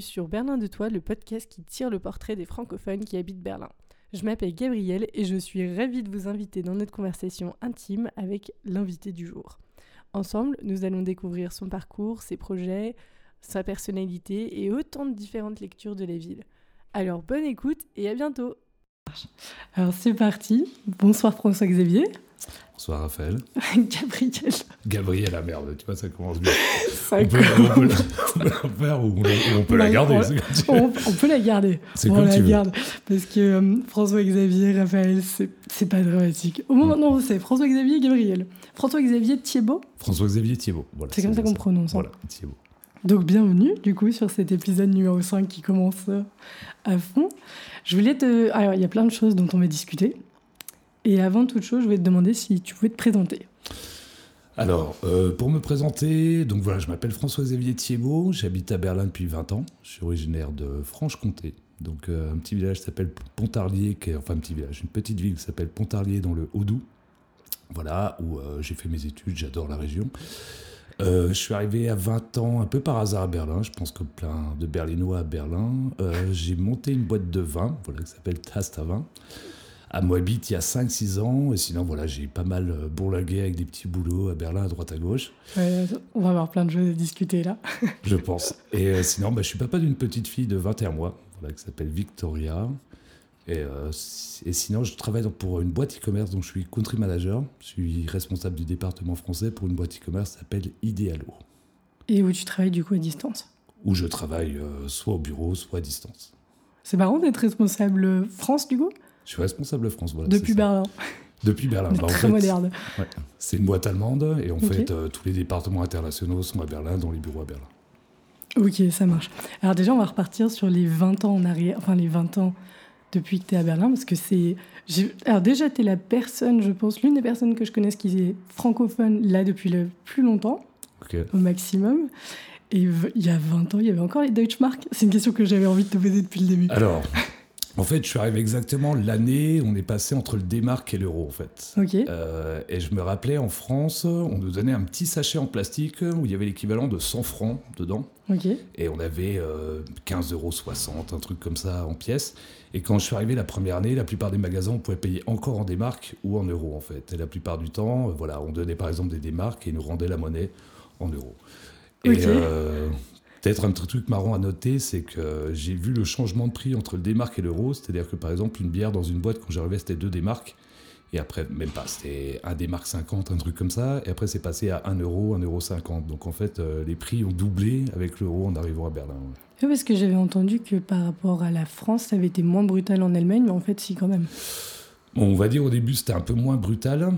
sur Berlin de Toi, le podcast qui tire le portrait des francophones qui habitent Berlin. Je m'appelle Gabrielle et je suis ravie de vous inviter dans notre conversation intime avec l'invité du jour. Ensemble, nous allons découvrir son parcours, ses projets, sa personnalité et autant de différentes lectures de la ville. Alors bonne écoute et à bientôt Alors c'est parti. Bonsoir François-Xavier. Bonsoir Raphaël. Gabriel. Gabriel, la merde, tu vois, ça commence bien. Ça on, peut, on, peut, on, peut, la faire ou on, peut la garder. On, peut la garder. C'est comme la tu veux. garde. Parce que euh, François-Xavier, Raphaël, c'est pas dramatique. Au moment, non, c'est François-Xavier Gabriel. François-Xavier Thiebaud. François-Xavier Thiebaud. Voilà, c'est comme ça qu'on prononce. Voilà, Thiebaud. Donc bienvenue du coup sur cet épisode numéro 5 qui commence à fond. Je voulais te... Alors il y a plein de choses dont on va discuter. Et avant toute chose, je voulais te demander si tu pouvais te présenter. Alors, euh, pour me présenter, donc voilà, je m'appelle François-Xavier Thiebaud, j'habite à Berlin depuis 20 ans, je suis originaire de Franche-Comté, donc euh, un petit village s'appelle Pontarlier, qui est, enfin un petit village, une petite ville qui s'appelle Pontarlier dans le Haut-Doubs, voilà, où euh, j'ai fait mes études, j'adore la région. Euh, je suis arrivé à 20 ans un peu par hasard à Berlin, je pense que plein de Berlinois à Berlin. Euh, j'ai monté une boîte de vin, voilà, qui s'appelle Tast à vin à Moabit il y a 5-6 ans. Et sinon, voilà, j'ai pas mal bourlingué avec des petits boulots à Berlin, à droite, à gauche. Ouais, on va avoir plein de choses à discuter là. je pense. Et euh, sinon, bah, je suis papa d'une petite fille de 21 mois voilà, qui s'appelle Victoria. Et, euh, et, sinon, je travaille donc pour une boîte e-commerce dont je suis country manager. Je suis responsable du département français pour une boîte e-commerce qui s'appelle Idealo. Et où tu travailles du coup à distance? Où je travaille euh, soit au bureau, soit à distance. C'est marrant d'être responsable France du coup? Je suis responsable France. Voilà, Depuis Berlin. Depuis Berlin. Bah, très en fait, moderne. Ouais, c'est une boîte allemande et en okay. fait, euh, tous les départements internationaux sont à Berlin, dont les bureaux à Berlin. Ok, ça marche. Alors déjà, on va repartir sur les 20 ans en arrière, enfin les 20 ans depuis que tu es à Berlin, parce que c'est... Alors déjà, tu es la personne, je pense, l'une des personnes que je connaisse qui est francophone là depuis le plus longtemps, okay. au maximum. Et il y a 20 ans, il y avait encore les Deutschmark. C'est une question que j'avais envie de te poser depuis le début. Alors, en fait, je suis arrivé exactement l'année où on est passé entre le D-Mark et l'euro, en fait. Okay. Euh, et je me rappelais, en France, on nous donnait un petit sachet en plastique où il y avait l'équivalent de 100 francs dedans. Okay. Et on avait euh, 15,60 euros, un truc comme ça en pièces. Et quand je suis arrivé la première année, la plupart des magasins, on pouvait payer encore en D-Mark ou en euros, en fait. Et la plupart du temps, euh, voilà, on donnait par exemple des D-Mark et ils nous rendaient la monnaie en euros. Et okay. euh, Peut-être un petit truc marrant à noter, c'est que j'ai vu le changement de prix entre le D-Mark et l'euro. C'est-à-dire que par exemple, une bière dans une boîte, quand j'arrivais, c'était 2 D-Mark. Et après, même pas, c'était 1 D-Mark 50, un truc comme ça. Et après, c'est passé à 1 euro, 1 euro 50. Donc en fait, euh, les prix ont doublé avec l'euro en arrivant à Berlin. Oui, parce que j'avais entendu que par rapport à la France, ça avait été moins brutal en Allemagne, mais en fait, si, quand même. Bon, on va dire au début, c'était un peu moins brutal.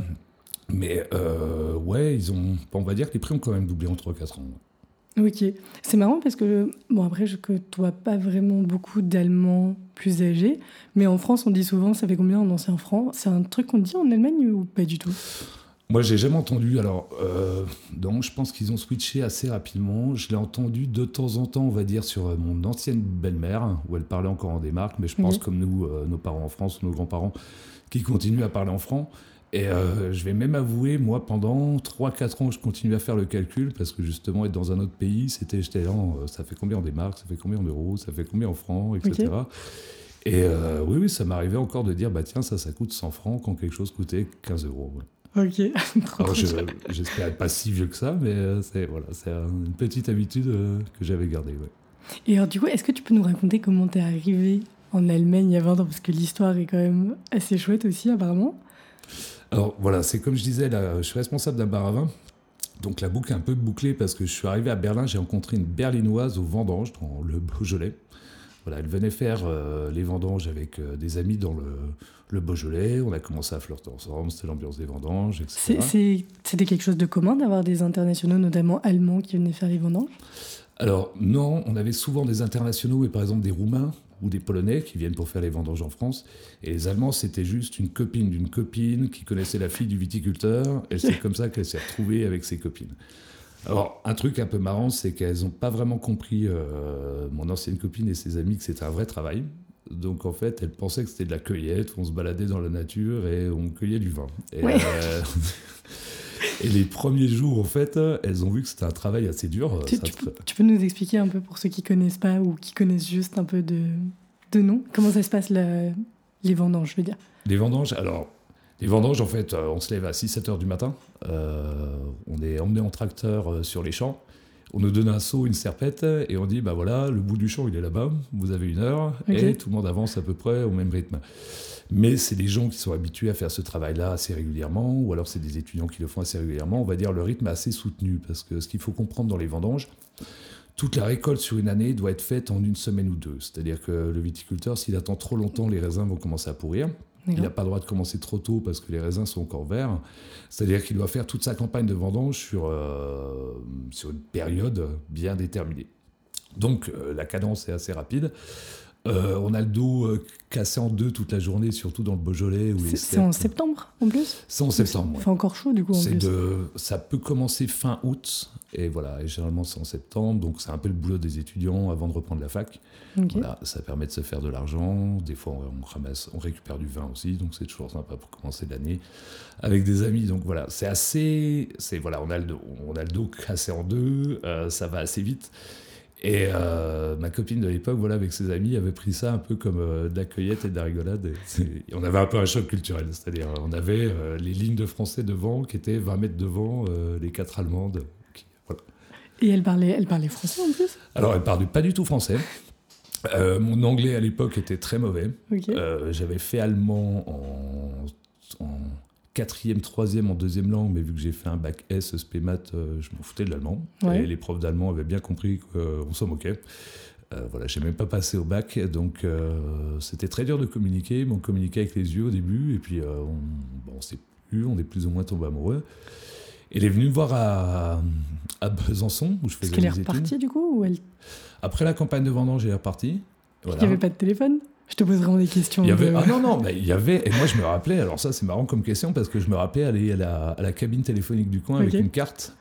Mais euh, ouais, ils ont, on va dire que les prix ont quand même doublé en 3-4 ans. Ok, c'est marrant parce que, bon après je côtoie pas vraiment beaucoup d'Allemands plus âgés, mais en France on dit souvent ça fait combien en ancien franc? C'est un truc qu'on dit en Allemagne ou pas du tout? Moi j'ai jamais entendu, alors euh, donc je pense qu'ils ont switché assez rapidement, je l'ai entendu de temps en temps on va dire sur mon ancienne belle-mère où elle parlait encore en démarque, mais je pense comme nous, euh, nos parents en France, nos grands-parents, qui continuent à parler en franc. Et euh, je vais même avouer, moi, pendant 3-4 ans, je continue à faire le calcul parce que justement, être dans un autre pays, c'était, j'étais là, euh, ça fait combien en démarques, ça fait combien en euros, ça fait combien en francs, etc. Et euh, oui, oui, ça m'arrivait encore de dire, bah tiens, ça, ça coûte 100 francs quand quelque chose coûtait 15 euros. ouais. Ok, Alors, je- j'espère être pas si vieux que ça, mais c'est, voilà, c'est une petite habitude que j'avais gardée. Ouais. Et alors du coup, est-ce que tu peux nous raconter comment t'es arrivé en Allemagne il y a 20 ans? Parce que l'histoire est quand même assez chouette aussi apparemment. Alors voilà, c'est comme je disais, là, je suis responsable d'un bar à vin. Donc la boucle est un peu bouclée parce que je suis arrivé à Berlin, j'ai rencontré une berlinoise au vendange dans le Beaujolais. Voilà, elle venait faire euh, les vendanges avec euh, des amis dans le, le Beaujolais. On a commencé à flirter ensemble, c'était l'ambiance des vendanges, etc. C'était quelque chose de commun d'avoir des internationaux, notamment allemands, qui venaient faire les vendanges? Alors non, on avait souvent des internationaux, mais par exemple des Roumains ou des Polonais qui viennent pour faire les vendanges en France. Et les Allemands, c'était juste une copine d'une copine qui connaissait la fille du viticulteur. Et c'est comme ça qu'elle s'est retrouvée avec ses copines. Alors, un truc un peu marrant, c'est qu'elles n'ont pas vraiment compris, euh, mon ancienne copine et ses amis, que c'était un vrai travail. Donc, en fait, elles pensaient que c'était de la cueillette, on se baladait dans la nature et on cueillait du vin. Et, Ouais. euh, Et les premiers jours, en fait, elles ont vu que c'était un travail assez dur. Tu, Ça tu peux, tu peux nous expliquer un peu pour ceux qui connaissent pas ou qui connaissent juste un peu de, de nom? Comment ça se passe les vendanges, je veux dire? Les vendanges, alors, les vendanges, en fait, euh, on se lève à 6-7 heures du matin. Euh, on est emmené en tracteur euh, sur les champs. On nous donne un seau, une serpette, et on dit, bah voilà, le bout du champ, il est là-bas, vous avez une heure, et tout le monde avance à peu près au même rythme. Mais c'est des gens qui sont habitués à faire ce travail-là assez régulièrement, ou alors c'est des étudiants qui le font assez régulièrement. On va dire le rythme est assez soutenu, parce que ce qu'il faut comprendre dans les vendanges, toute la récolte sur une année doit être faite en une semaine ou deux. C'est-à-dire que le viticulteur, s'il attend trop longtemps, les raisins vont commencer à pourrir. Il n'a pas le droit de commencer trop tôt parce que les raisins sont encore verts. C'est-à-dire qu'il doit faire toute sa campagne de vendange sur, euh, sur une période bien déterminée. Donc euh, la cadence est assez rapide. Euh, on a le dos euh, cassé en deux toute la journée, surtout dans le Beaujolais. C'est en septembre en plus? C'est en septembre. Il ouais. fait encore chaud du coup en C'est plus. de, ça peut commencer fin août et voilà. Et généralement c'est en septembre, donc c'est un peu le boulot des étudiants avant de reprendre la fac. Voilà, ça permet de se faire de l'argent. Des fois, on, ramasse, on récupère du vin aussi, donc c'est toujours sympa pour commencer l'année avec des amis. Donc voilà, c'est assez, c'est voilà, on a le dos, on a le dos cassé en deux, euh, ça va assez vite. Et euh, ma copine de l'époque, voilà, avec ses amis, avait pris ça un peu comme euh, de la cueillette et de la rigolade. Et c'est- et on avait un peu un choc culturel, c'est-à-dire on avait euh, les lignes de français devant qui étaient 20 mètres devant euh, les quatre allemandes. qui- voilà. Et elle parlait, elle parlait français en plus? Alors, elle parle pas du tout français. Mon anglais à l'époque était très mauvais. J'avais fait allemand en, en quatrième, troisième, en deuxième langue, mais vu que j'ai fait un bac S, spé maths, euh, je m'en foutais de l'allemand. Ouais. Et les profs d'allemand avaient bien compris qu'on s'en moquait. Euh, voilà, j'ai même pas passé au bac, donc euh, c'était très dur de communiquer. Mais on communiquait avec les yeux au début, et puis euh, on, bon, on s'est plus, on est plus ou moins tombé amoureux. Et elle est venue me voir à, à Besançon, où je Est-ce faisais qu'elle est repartie du coup ou elle... Après la campagne de vendange, elle est repartie. Il Voilà. n'y avait pas de téléphone? Je te pose vraiment des questions. Il y avait, de- ah non, non, mais il y avait, et moi je me rappelais, alors ça c'est marrant comme question parce que je me rappelais aller à la, à la cabine téléphonique du coin avec une carte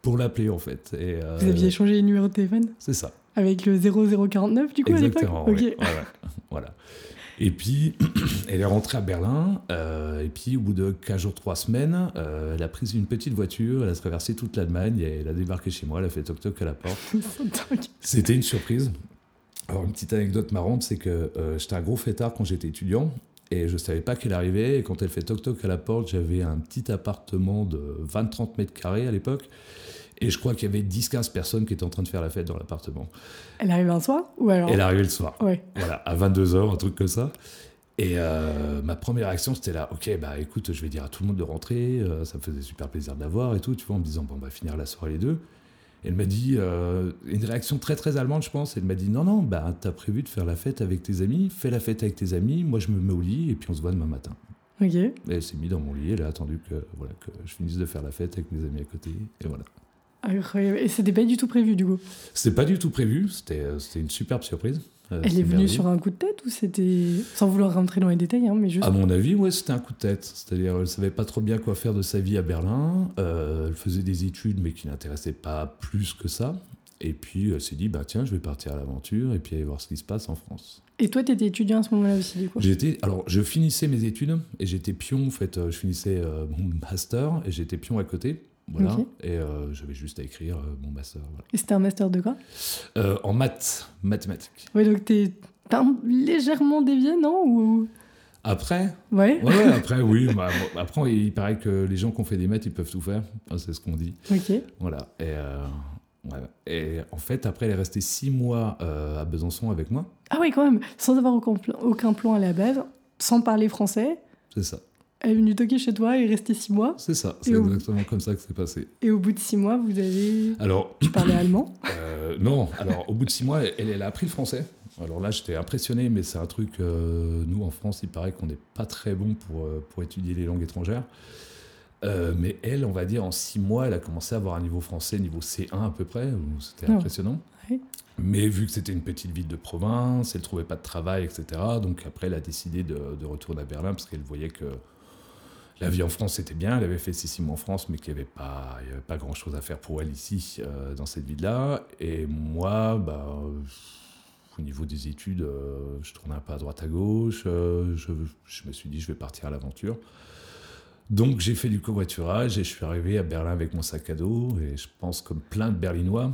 pour l'appeler en fait. Et, euh, Vous aviez échangé les numéros de téléphone C'est ça. avec le 0049 du coup Exactement. à l'époque oui. Ok. Ouais, ouais. Voilà. Et puis, elle est rentrée à Berlin, euh, et puis au bout de 15 jours, 3 semaines, euh, elle a pris une petite voiture, elle a traversé toute l'Allemagne, et elle a débarqué chez moi, elle a fait toc-toc à la porte. C'était une surprise. Alors, une petite anecdote marrante, c'est que euh, j'étais un gros fêtard quand j'étais étudiant et je savais pas qu'elle arrivait. Et quand elle fait toc-toc à la porte, j'avais un petit appartement de 20-30 mètres carrés à l'époque. Et je crois qu'il y avait 10-15 personnes qui étaient en train de faire la fête dans l'appartement. Elle arrive un soir ou alors Elle arrivée le soir. Ouais. Voilà, à 22h, un truc comme ça. Et euh, ma première réaction, c'était là, ok, bah écoute, je vais dire à tout le monde de rentrer, euh, ça me faisait super plaisir de la voir et tout, tu vois, en me disant, bon, on va finir la soirée les deux. Elle m'a dit, euh, une réaction très très allemande, je pense, elle m'a dit, non, non, bah t'as prévu de faire la fête avec tes amis, fais la fête avec tes amis, moi je me mets au lit et puis on se voit demain matin. Ok. Et elle s'est mise dans mon lit, elle a attendu que, voilà, que je finisse de faire la fête avec mes amis à côté, et voilà. Incroyable. Et c'était pas du tout prévu du coup? C'était pas du tout prévu, c'était euh, c'était une superbe surprise. Euh, Elle est venue sur un coup de tête ou c'était. Sans vouloir rentrer dans les détails, hein, mais juste. À mon avis, ouais, c'était un coup de tête. C'est-à-dire, elle savait pas trop bien quoi faire de sa vie à Berlin. Euh, elle faisait des études, mais qui n'intéressaient pas plus que ça. Et puis, elle s'est dit, bah tiens, je vais partir à l'aventure et puis aller voir ce qui se passe en France. Et toi, t'étais étudiant à ce moment-là aussi, du coup J'étais, alors, je finissais mes études et j'étais pion. En fait, euh, je finissais euh, mon master et j'étais pion à côté. Voilà. Et euh, j'avais juste à écrire euh, mon master. voilà. Et c'était un master de quoi? Euh, en maths, mathématiques. Ouais, donc t'es. Légèrement dévié, non? Ou. Après, Ouais. ouais, après, oui. bah, après, il paraît que les gens qui ont fait des maths, ils peuvent tout faire. Enfin, c'est ce qu'on dit. Ok. Voilà. Et, ouais. Et en fait, après, elle est restée six mois à Besançon avec moi. Ah oui, quand même. Sans avoir aucun plan, aucun plan à la base, sans parler français, C'est ça. Elle est venue toquer chez toi et est restée six mois. C'est ça. C'est exactement comme ça que c'est passé. Et au bout de six mois, vous avez. Alors, Tu parlais allemand euh, non. Alors, au bout de six mois, elle, elle a appris le français. Alors là, j'étais impressionné, mais c'est un truc. euh, nous, en France, il paraît qu'on n'est pas très bon pour, euh, pour étudier les langues étrangères. Euh, mais elle, on va dire, en six mois, elle a commencé à avoir un niveau français, niveau C1 à peu près, c'était Ah. impressionnant. Ouais. Mais vu que c'était une petite ville de province, elle trouvait pas de travail, etc. Donc après, elle a décidé de, de retourner à Berlin parce qu'elle voyait que la vie en France c'était bien. Elle avait fait ses six en France, mais qu'il n'y avait pas, grand chose à faire pour elle ici, euh, dans cette ville-là. Et moi, bah, au niveau des études, euh, je tournais un peu à droite à gauche. euh, je me suis dit, je vais partir à l'aventure. Donc j'ai fait du covoiturage et je suis arrivé à Berlin avec mon sac à dos. Et je pense, comme plein de Berlinois,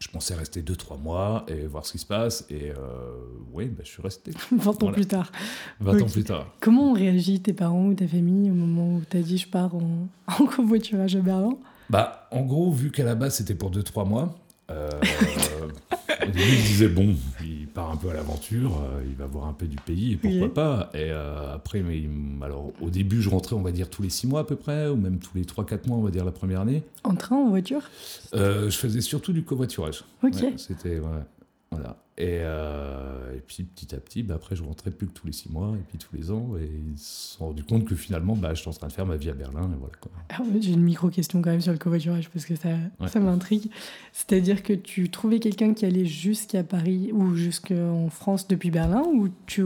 je pensais rester 2-3 mois et voir ce qui se passe. Et euh, oui, bah, je suis resté. 20 ans Voilà. plus tard. 20 ans plus tard. Comment ont réagi tes parents ou ta famille au moment où t'as dit je pars en, en covoiturage à Berlin? Bah, en gros, vu qu'à la base c'était pour 2-3 mois, euh, au début ils disaient bon, il part un peu à l'aventure, euh, il va voir un peu du pays, et pourquoi pas. Et euh, après, mais, alors au début je rentrais, on va dire tous les 6 mois à peu près, ou même tous les 3-4 mois, on va dire la première année. En train, en voiture? Euh, je faisais surtout du covoiturage. Ok. Ouais, c'était ouais, voilà. Et, euh, et puis petit à petit, bah, après je rentrais plus que tous les 6 mois et puis tous les ans, et ils se sont rendus compte que finalement, bah, je suis en train de faire ma vie à Berlin, et voilà quoi. Alors, J'ai une micro-question quand même sur le covoiturage parce que ça, Ouais. ça m'intrigue. C'est-à-dire que tu trouvais quelqu'un qui allait jusqu'à Paris ou jusqu'en France depuis Berlin ou tu...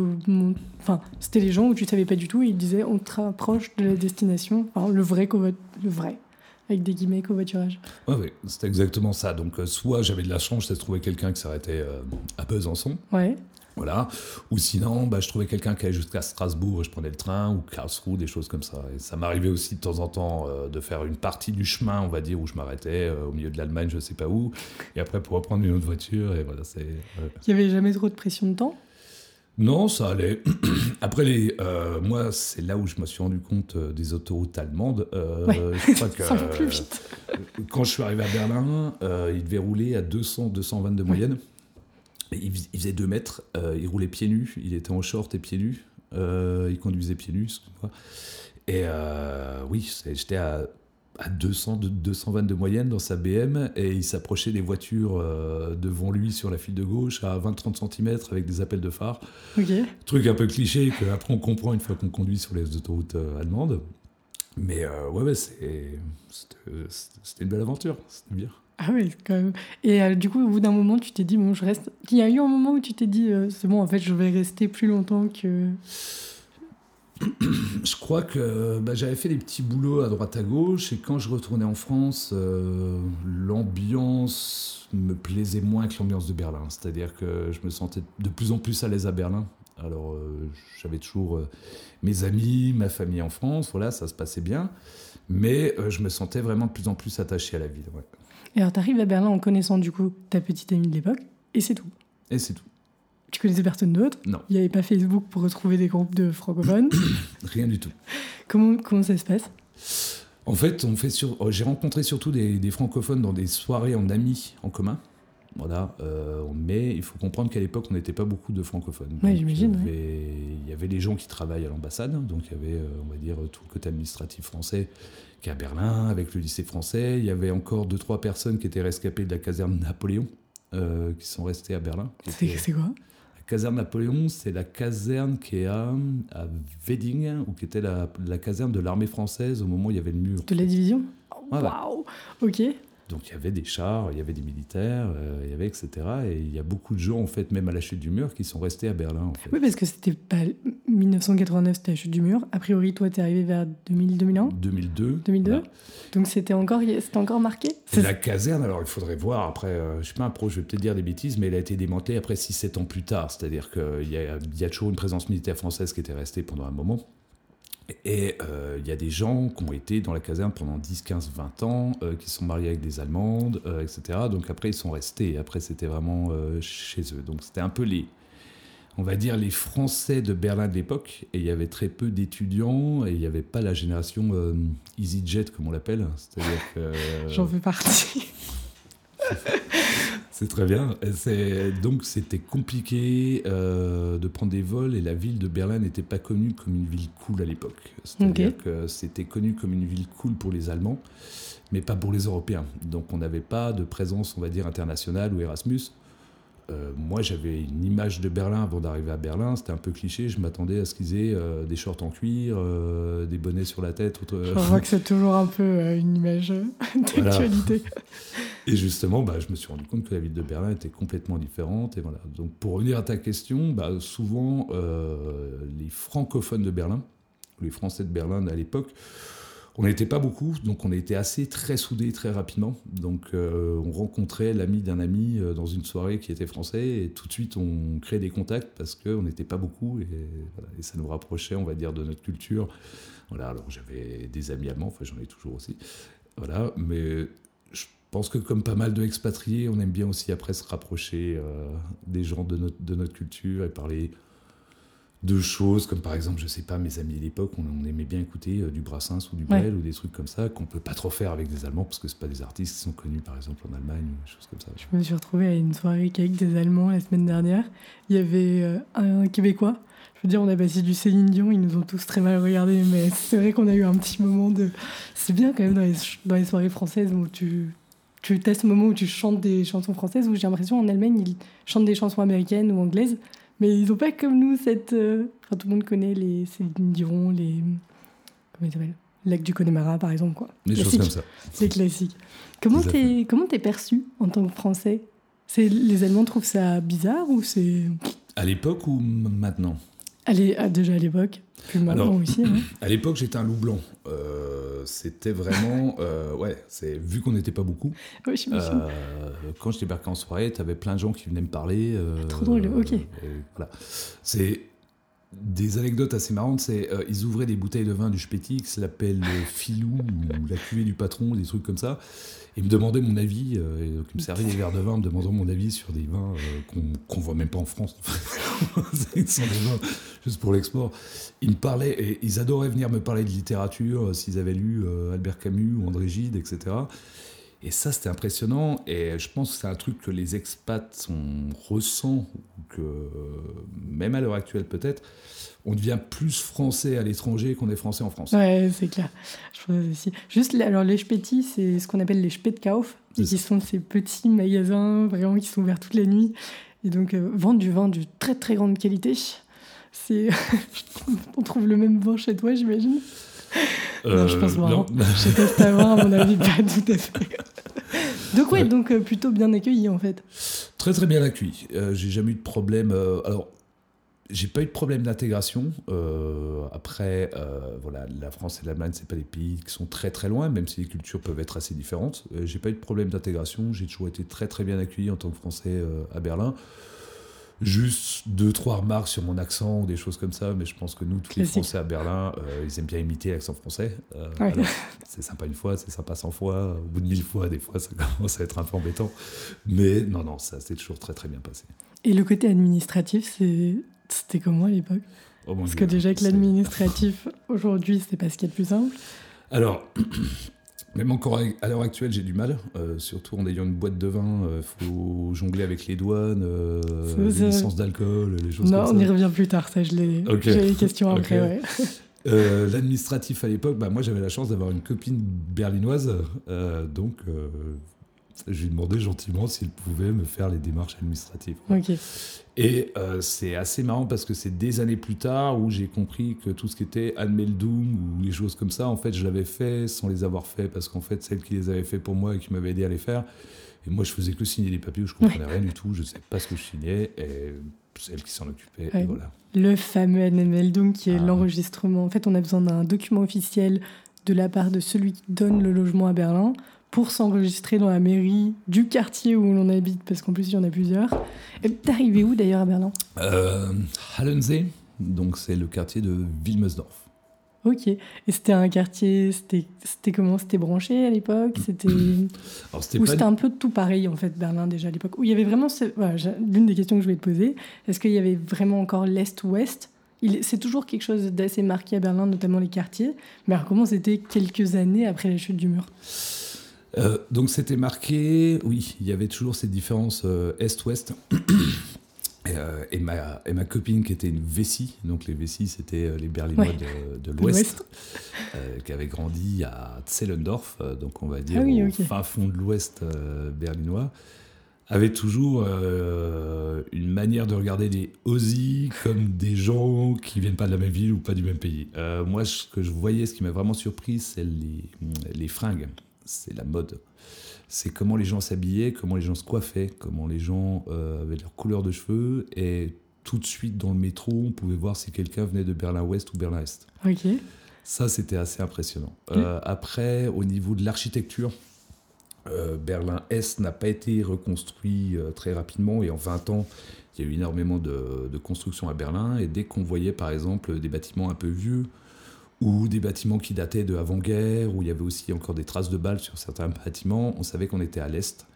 Enfin, c'était les gens où tu savais pas du tout et ils disaient on te rapproche de la destination. Enfin, le vrai covo- le vrai, avec des guillemets covoiturage. Ouais, ouais, c'était exactement ça. Donc, euh, soit j'avais de la chance, je trouvais quelqu'un qui s'arrêtait euh, à Besançon, Ouais. voilà. Ou sinon, bah, je trouvais quelqu'un qui allait jusqu'à Strasbourg et je prenais le train, ou Karlsruhe, des choses comme ça. Et ça m'arrivait aussi de temps en temps euh, de faire une partie du chemin, on va dire, où je m'arrêtais, euh, au milieu de l'Allemagne, je sais pas où. Et après, pour reprendre une autre voiture, et voilà, c'est. Il y avait jamais trop de pression de temps? Non, ça allait. Après, les, euh, moi, c'est là où je me suis rendu compte euh, des autoroutes allemandes. Euh, Ouais, je crois que Ça va plus vite. quand je suis arrivé à Berlin, euh, il devait rouler à 200, 220 de moyenne. Il, il faisait 2 mètres. il roulait pieds nus. Il était en short et pieds nus. Il conduisait pieds nus. Et oui, j'étais à, à 200, de- 220 de moyenne dans sa BM. Et il s'approchait des voitures euh, devant lui sur la file de gauche à 20-30 cm avec des appels de phare. Truc un peu cliché que après on comprend une fois qu'on conduit sur les autoroutes euh, allemandes. Mais euh, ouais, ouais, c'était c'était une belle aventure, c'était bien. Ah oui, quand même. Et euh, du coup, au bout d'un moment, tu t'es dit, bon, je reste. Il y a eu un moment où tu t'es dit, euh, c'est bon, en fait, je vais rester plus longtemps que. Je crois que bah, j'avais fait des petits boulots à droite à gauche et quand je retournais en France, euh, l'ambiance me plaisait moins que l'ambiance de Berlin. C'est-à-dire que je me sentais de plus en plus à l'aise à Berlin. Alors euh, j'avais toujours euh, mes amis, ma famille en France, voilà, ça se passait bien. Mais je me sentais vraiment de plus en plus attaché à la ville. ouais. Et alors, t'arrives à Berlin en connaissant, du coup, ta petite amie de l'époque, et c'est tout. Et c'est tout. Tu connaissais personne d'autre? Non. Il n'y avait pas Facebook pour retrouver des groupes de francophones? Rien du tout. comment, comment ça se passe? En fait, on fait sur... oh, j'ai rencontré surtout des, des francophones dans des soirées en amis en commun. Voilà, euh, mais il faut comprendre qu'à l'époque, on n'était pas beaucoup de francophones. Donc, j'imagine, Il y, avait, il y avait les gens qui travaillent à l'ambassade, donc il y avait, euh, on va dire, tout le côté administratif français qui est à Berlin, avec le lycée français. Il y avait encore deux, trois personnes qui étaient rescapées de la caserne Napoléon, euh, qui sont restées à Berlin. C'est quoi? Caserne Napoléon, c'est la caserne qui est à, à Wedding, ou qui était la, la caserne de l'armée française au moment où il y avait le mur. De la division? Waouh Ok. Donc il y avait des chars, il y avait des militaires, euh, il y avait etc. Et il y a beaucoup de gens, en fait, même à la chute du mur, qui sont restés à Berlin. En fait. Oui, parce que c'était pas 1989, c'était la chute du mur. A priori, toi, t'es arrivé vers 2000, 2001 2002. 2002 voilà. Donc c'était encore, c'était encore marqué Et C'est- la caserne, alors il faudrait voir, après, euh, je suis pas un pro, je vais peut-être dire des bêtises, mais elle a été démantelée après 6-7 ans plus tard. C'est-à-dire qu'il y y a toujours une présence militaire française qui était restée pendant un moment. Et euh, il y a des gens qui ont été dans la caserne pendant 10, 15, 20 ans, euh, qui sont mariés avec des Allemandes, euh, etc. Donc après, ils sont restés. Après, c'était vraiment chez eux. Donc c'était un peu les, on va dire, les Français de Berlin de l'époque. Et il y avait très peu d'étudiants et il n'y avait pas la génération EasyJet, comme on l'appelle. C'est-à-dire que. J'en fais partie. C'est très bien. Donc c'était compliqué euh, de prendre des vols et la ville de Berlin n'était pas connue comme une ville cool à l'époque. C'est-à-dire Ok. que c'était connu comme une ville cool pour les Allemands, mais pas pour les Européens. Donc on n'avait pas de présence, on va dire, internationale ou Erasmus. Euh, moi, j'avais une image de Berlin avant d'arriver à Berlin. C'était un peu cliché. Je m'attendais à ce qu'ils aient euh, des shorts en cuir, euh, des bonnets sur la tête. autre- Je vois que c'est toujours un peu une image d'actualité. Et justement, bah, je me suis rendu compte que la ville de Berlin était complètement différente. Et voilà. Donc, pour revenir à ta question, bah, souvent, les francophones de Berlin, les Français de Berlin à l'époque, on n'était pas beaucoup, donc on était assez très soudés très rapidement. Donc euh, on rencontrait l'ami d'un ami euh, dans une soirée qui était français et tout de suite on créait des contacts parce qu'on n'était pas beaucoup et, ça nous rapprochait, on va dire, de notre culture. Voilà, alors j'avais des amis allemands, enfin j'en ai toujours aussi. Voilà, mais je pense que comme pas mal de on aime bien aussi après se rapprocher euh, des gens de notre, de notre culture et parler de choses comme par exemple, je sais pas, mes amis à l'époque, on, aimait bien écouter euh, du Brassens ou du Brel ou des trucs comme ça qu'on peut pas trop faire avec des Allemands parce que c'est pas des artistes qui sont connus par exemple en Allemagne ou des choses comme ça. Je me suis retrouvée à une soirée avec des Allemands la semaine dernière. Il y avait euh, un Québécois. Je veux dire, on a passé du Céline Dion, ils nous ont tous très mal regardés, mais c'est vrai qu'on a eu un petit moment de. C'est bien quand même dans les, dans les soirées françaises où tu, tu as ce moment où tu chantes des chansons françaises, où j'ai l'impression en Allemagne, ils chantent des chansons américaines ou anglaises. Mais ils n'ont pas comme nous cette. Euh, enfin, tout le monde connaît les Céline Dion, les. Comment ils s'appellent? Lac du Connemara, par exemple. Quoi. Des choses comme ça. C'est classique. Comment t'es, comment t'es perçu en tant que Français? C'est, Les Allemands trouvent ça bizarre ou c'est. À l'époque ou maintenant? Allez, ah, déjà à l'époque, plus maintenant aussi. Hein. À l'époque, j'étais un loup blanc. Euh, c'était vraiment. Euh, ouais, c'est, vu qu'on n'était pas beaucoup. Ouais, euh, quand je débarquais en soirée, tu avais plein de gens qui venaient me parler. Ah, trop drôle, ok. voilà. C'est des anecdotes assez marrantes, c'est ils ouvraient des bouteilles de vin du Spétix, l'appel Filou ou la cuvée du patron, des trucs comme ça. Il me demandait mon avis, euh, donc il me servait des verres de vin me demandant mon avis sur des vins euh, qu'on ne voit même pas en France. Ce sont des vins juste pour l'export. Ils me parlaient, et ils adoraient venir me parler de littérature, euh, s'ils avaient lu Albert Camus ou André Gide, etc. Et ça, c'était impressionnant. Et je pense que c'est un truc que les expats on ressent, que même à l'heure actuelle peut-être, on devient plus français à l'étranger qu'on est français en France. Ouais, c'est clair. Je pense aussi. Juste, alors les Späti, c'est ce qu'on appelle les Spätkauf, qui sont ces petits magasins vraiment qui sont ouverts toute la nuit et donc euh, vendent du vin de très très grande qualité. C'est, on trouve le même vin chez toi, j'imagine. Non, je pense vraiment. Euh, je teste à voir, à mon avis, pas tout à fait. donc ouais, donc euh, plutôt bien accueilli en fait. Très très bien accueilli. j'ai jamais eu de problème. alors j'ai pas eu de problème d'intégration. Euh, après, euh, voilà, la France et l'Allemagne, c'est pas des pays qui sont très très loin, même si les cultures peuvent être assez différentes. Euh, j'ai pas eu de problème d'intégration. J'ai toujours été très très bien accueilli en tant que Français à Berlin. Juste deux trois remarques sur mon accent ou des choses comme ça, mais je pense que nous, tous les Français à Berlin, ils aiment bien imiter l'accent français. C'est sympa une fois, c'est sympa 100 fois. Au bout de mille fois, des fois, ça commence à être un peu embêtant. Mais non, non, ça s'est toujours très très bien passé. Et le côté administratif, c'était comment à l'époque? Oh Parce que déjà que l'administratif, aujourd'hui, c'est pas ce qui est le plus simple. Alors, même encore à l'heure actuelle, j'ai du mal. Euh, surtout en ayant une boîte de vin, il euh, faut jongler avec les douanes, euh, les licences d'alcool, les choses non, comme ça. Non, on y revient plus tard, ça, je l'ai. J'ai les questions après, ouais. L'administratif à l'époque, bah, moi j'avais la chance d'avoir une copine berlinoise, donc je lui demandais gentiment s'il pouvait me faire les démarches administratives. Et euh, c'est assez marrant parce que c'est des années plus tard où j'ai compris que tout ce qui était Anmeldung ou les choses comme ça, en fait, je l'avais fait sans les avoir fait parce qu'en fait, celle qui les avait fait pour moi et qui m'avait aidé à les faire, et moi, je faisais que signer des papiers où je comprenais rien du tout, je ne savais pas ce que je signais, et celle qui s'en occupait, et voilà. Le fameux Anmeldung qui est ah. l'enregistrement. En fait, on a besoin d'un document officiel de la part de celui qui donne le logement à Berlin pour s'enregistrer dans la mairie du quartier où l'on habite, parce qu'en plus il y en a plusieurs. T'es arrivé où d'ailleurs à Berlin? Euh, Hallensee, donc c'est le quartier de Wilmersdorf. Ok. Et c'était un quartier, c'était comment? C'était branché à l'époque? C'était Ou c'était un peu tout pareil en fait Berlin déjà à l'époque? Où il y avait vraiment, l'une des questions que je voulais te poser, est-ce qu'il y avait vraiment encore l'est-ouest? C'est toujours quelque chose d'assez marqué à Berlin, notamment les quartiers. Mais alors, comment c'était quelques années après la chute du mur? Euh, donc c'était marqué, oui, il y avait toujours cette différence euh, est-ouest. Euh, et, ma, et, ma, copine qui était une Vessie, donc les Vessies c'était les Berlinois de, l'Ouest, qui avait grandi à Zellendorf, donc on va dire ah au fin fond de l'Ouest berlinois, avait toujours une manière de regarder les Aussie comme des gens qui viennent pas de la même ville ou pas du même pays. moi, ce que je voyais, ce qui m'a vraiment surpris, c'est les, les fringues c'est la mode. C'est comment les gens s'habillaient, comment les gens se coiffaient, comment les gens euh, avaient leur couleur de cheveux. Et tout de suite, dans le métro, on pouvait voir si quelqu'un venait de Berlin-Ouest ou Berlin-Est. Ok. Ça, c'était assez impressionnant. Euh, après, au niveau de l'architecture, euh, Berlin-Est n'a pas été reconstruit euh, très rapidement et en 20 ans, il y a eu énormément de, de construction à Berlin. Et dès qu'on voyait par exemple des bâtiments un peu vieux ou des bâtiments qui dataient de avant-guerre, où il y avait aussi encore des traces de balles sur certains bâtiments, on savait qu'on était à l'Est.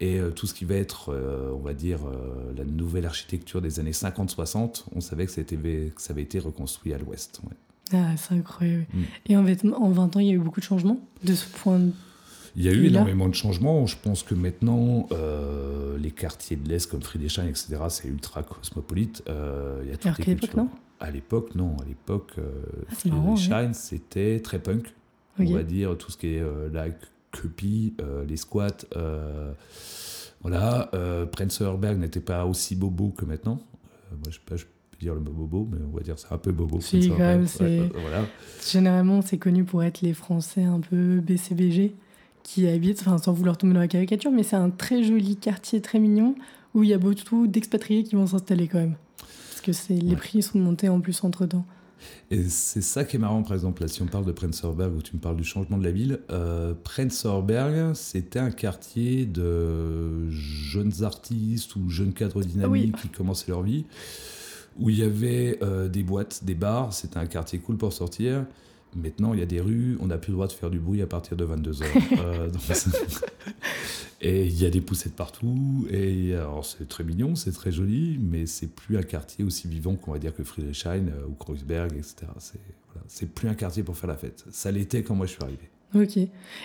Et euh, tout ce qui va être, euh, on va dire, euh, la nouvelle architecture des années 50-60, on savait que, c'était- que ça avait été reconstruit à l'Ouest. ouais. Ah, c'est incroyable. Mm. Et en, fait, en 20 ans, il y a eu beaucoup de changements de ce point de Il y a eu énormément de changements. Je pense que maintenant, euh, les quartiers de l'Est comme Friedrichshain, etc., c'est ultra cosmopolite. Euh, il y a toutes Alors les cultures. non? À l'époque, non. À l'époque, euh, Ah, Friedrichshain, c'était très punk. On va dire tout ce qui est euh, la cupie, euh, les squats. voilà. Berg n'était pas aussi bobo que maintenant. Moi, je sais pas, je peux dire le mot bobo, mais on va dire c'est un peu bobo. Si, quand même, Ouais, voilà. Généralement, c'est connu pour être les Français un peu BCBG qui habitent, enfin sans vouloir tomber dans la caricature, mais c'est un très joli quartier très mignon où il y a beaucoup d'expatriés qui vont s'installer quand même. Parce que c'est les prix sont montés en plus entre temps. Et c'est ça qui est marrant, par exemple, là, si on parle de Prenzlauer Berg, où tu me parles du changement de la ville, euh, c'était un quartier de jeunes artistes ou jeunes cadres dynamiques qui commençaient leur vie, où il y avait euh, des boîtes, des bars, c'était un quartier cool pour sortir. Maintenant, il y a des rues, on n'a plus le droit de faire du bruit à partir de 22h. et il y a des poussettes partout, et alors c'est très mignon, c'est très joli, mais c'est plus un quartier aussi vivant qu'on va dire que Friedrichshain euh, ou Kreuzberg, etc. C'est voilà, plus un quartier pour faire la fête. Ça l'était quand moi je suis arrivé. Ok.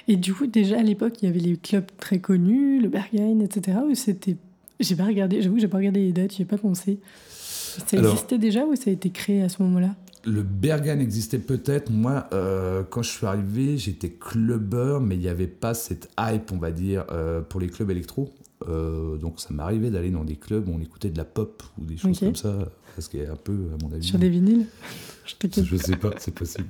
Et du coup, déjà à l'époque, il y avait les clubs très connus, le Berghain, etc. Ou c'était. J'ai pas regardé, j'avoue que j'ai pas regardé les dates, j'y ai pas pensé. Ça Alors- existait déjà ou ça a été créé à ce moment-là? Le Berghain existait peut-être. Moi, euh, quand je suis arrivé, j'étais clubbeur, mais il n'y avait pas cette hype, on va dire, euh, pour les clubs électro. Euh, donc ça m'arrivait d'aller dans des clubs où on écoutait de la pop ou des choses comme ça, parce qu'il y a un peu, à mon avis. Sur des vinyles Je. Je sais pas, c'est possible.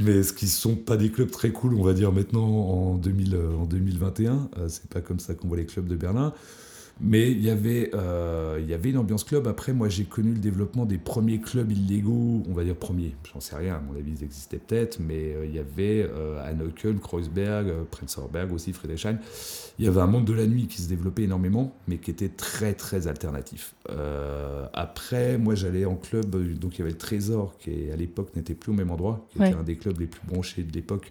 Mais ce qui sont pas des clubs très cool, on va dire maintenant en, 2000, en 2021. Euh, c'est pas comme ça qu'on voit les clubs de Berlin. Mais il y avait, euh, il y avait une ambiance club. Après, moi, j'ai connu le développement des premiers clubs illégaux, on va dire premiers. J'en sais rien, à mon avis, ils existaient peut-être. Mais euh, il y avait euh, Kreuzberg, euh, Prenzlauer Berg aussi, Friedrichshain. Il y avait un monde de la nuit qui se développait énormément, mais qui était très, très alternatif. Après, moi, j'allais en club, donc il y avait le Trésor, qui à l'époque n'était plus au même endroit, qui Ouais. était un des clubs les plus branchés de l'époque.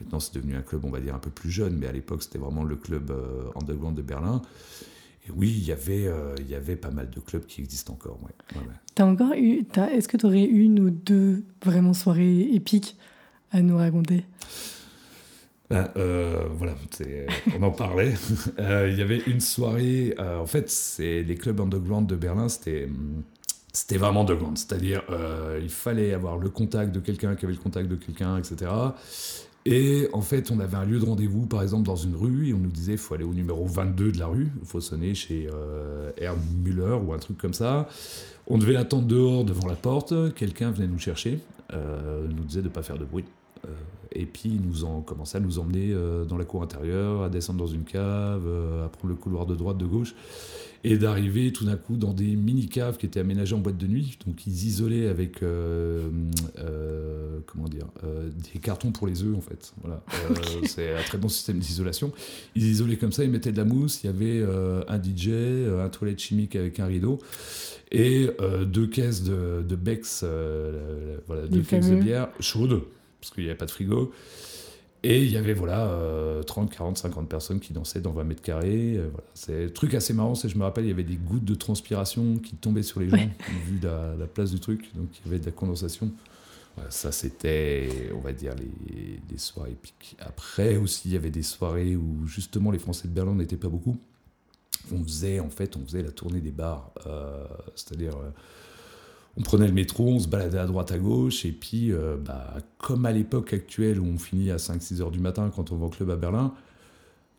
Maintenant, c'est devenu un club, on va dire, un peu plus jeune, mais à l'époque, c'était vraiment le club underground de Berlin. Et oui, il y avait, euh, il y avait pas mal de clubs qui existent encore. Ouais. T'as encore eu. t'as- Est-ce que tu aurais une ou deux vraiment soirées épiques à nous raconter? Ben, euh, voilà, c'est- on en parlait. Euh, Il y avait une soirée. euh, en fait, c'est les clubs underground de Berlin, c'était c'était vraiment underground. C'est-à-dire, euh, il fallait avoir le contact de quelqu'un qui avait le contact de quelqu'un, etc. Et en fait, on avait un lieu de rendez-vous, par exemple, dans une rue, et on nous disait il faut aller au numéro 22 de la rue, il faut sonner chez euh, Müller ou un truc comme ça. On devait attendre dehors devant la porte, quelqu'un venait nous chercher, euh, nous disait de ne pas faire de bruit. Euh, et puis ils nous ont à nous emmener euh, dans la cour intérieure, à descendre dans une cave, à prendre le couloir de droite, de gauche, et d'arriver tout d'un coup dans des mini-caves qui étaient aménagées en boîte de nuit. Donc ils isolaient avec, euh, euh, comment dire, euh, des cartons pour les œufs en fait. Voilà. C'est un très bon système d'isolation. Ils isolaient comme ça, ils mettaient de la mousse, il y avait un DJ, un toilette chimique avec un rideau. Et deux caisses de, de Bex, voilà, deux caisses de bière chaudes, parce qu'il n'y avait pas de frigo. Et il y avait voilà, euh, 30, 40, 50 personnes qui dansaient dans 20 mètres carrés. euh, voilà. C'est un truc assez marrant, c'est je me rappelle, il y avait des gouttes de transpiration qui tombaient sur les gens, Ouais. vu la, la place du truc. Donc il y avait de la condensation. Voilà, ça, c'était, on va dire, les, les soirées épiques. Après aussi, il y avait des soirées où justement les Français de Berlin n'étaient pas beaucoup. On faisait, en fait, on faisait la tournée des bars. euh, c'est-à-dire, euh, on prenait le métro, on se baladait à droite à gauche, et puis, euh, bah, comme à l'époque actuelle où on finit à 5-6 heures du matin quand on va au club à Berlin,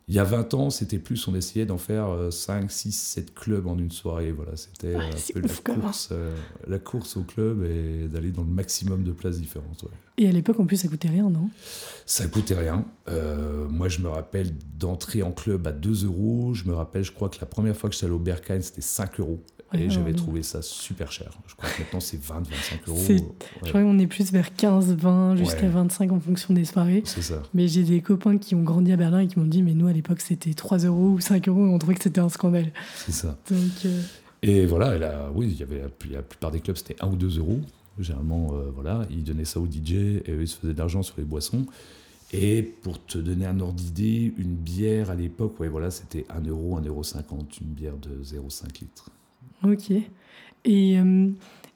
il y a 20 ans, c'était plus, on essayait d'en faire euh, 5, 6, 7 clubs en une soirée. Voilà, c'était Ouais, un c'est peu la ouf, course, euh, la course au club et d'aller dans le maximum de places différentes. ouais. Et à l'époque, en plus, ça coûtait rien, non? Ça coûtait rien. Euh, moi, je me rappelle d'entrer en club à 2 euros. Je me rappelle, je crois que la première fois que j'étais allé au Berghain, c'était 5 euros. Et Ouais, j'avais trouvé ça super cher. Je crois que maintenant c'est 20, 25 euros. Ouais, Je crois qu'on est plus vers 15, 20, jusqu'à Ouais. 25 en fonction des soirées. c'est ça. Mais j'ai des copains qui ont grandi à Berlin et qui m'ont dit, mais nous à l'époque c'était 3 euros ou 5 euros et on trouvait que c'était un scandale. C'est ça. Donc, euh, Et voilà, là, oui, il y avait la, la plupart des clubs, c'était 1 ou 2 euros. Généralement, euh, voilà, ils donnaient ça aux DJ et eux, ils se faisaient de l'argent sur les boissons. Et pour te donner un ordre d'idée, une bière à l'époque, ouais, voilà, c'était 1 euro, 1 euro 50, une bière de 0,5 litres. Ok. Et euh,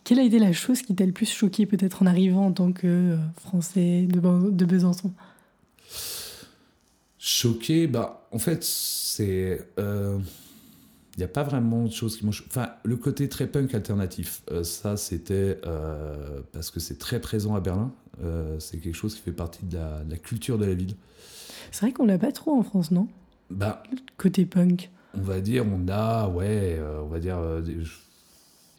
quelle a été la chose qui t'a le plus choqué peut-être en arrivant en tant que euh, Français de, Be- de Besançon? Choqué, bah, en fait, c'est. euh, Il n'y a pas vraiment de choses qui m'ont. cho- Enfin, le côté très punk alternatif, ça, c'était. parce que c'est très présent à Berlin. C'est quelque chose qui fait partie de la, de la culture de la ville. C'est vrai qu'on l'a pas trop en France, non? Bah, Côté punk. On va dire, on a, ouais, euh, on va dire, euh, des,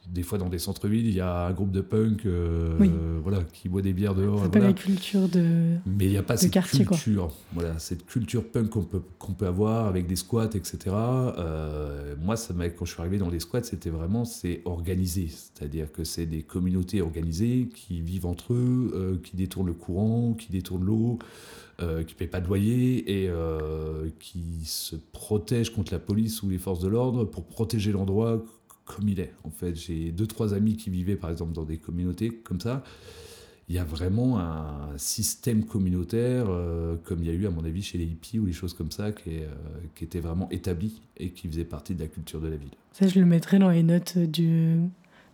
des fois dans des centres-villes, il y a un groupe de punk euh, Oui. voilà, qui boit des bières dehors. C'est pas la culture de. Mais il n'y a pas cette quartier, quoi. culture, voilà, cette culture punk qu'on peut, qu'on peut avoir avec des squats, etc. Euh, moi, ça m'a- quand je suis arrivé dans les squats, c'était vraiment c'est organisé, c'est-à-dire que c'est des communautés organisées qui vivent entre eux, euh, qui détournent le courant, qui détournent l'eau, euh, qui ne payent pas de loyer et euh, qui se protègent contre la police ou les forces de l'ordre pour protéger l'endroit comme il est. En fait, j'ai deux trois amis qui vivaient par exemple dans des communautés comme ça il y a vraiment un système communautaire, euh, comme il y a eu, à mon avis, chez les hippies ou les choses comme ça, qui, qui était vraiment établi et qui faisait partie de la culture de la ville. Ça, je le mettrai dans les notes du,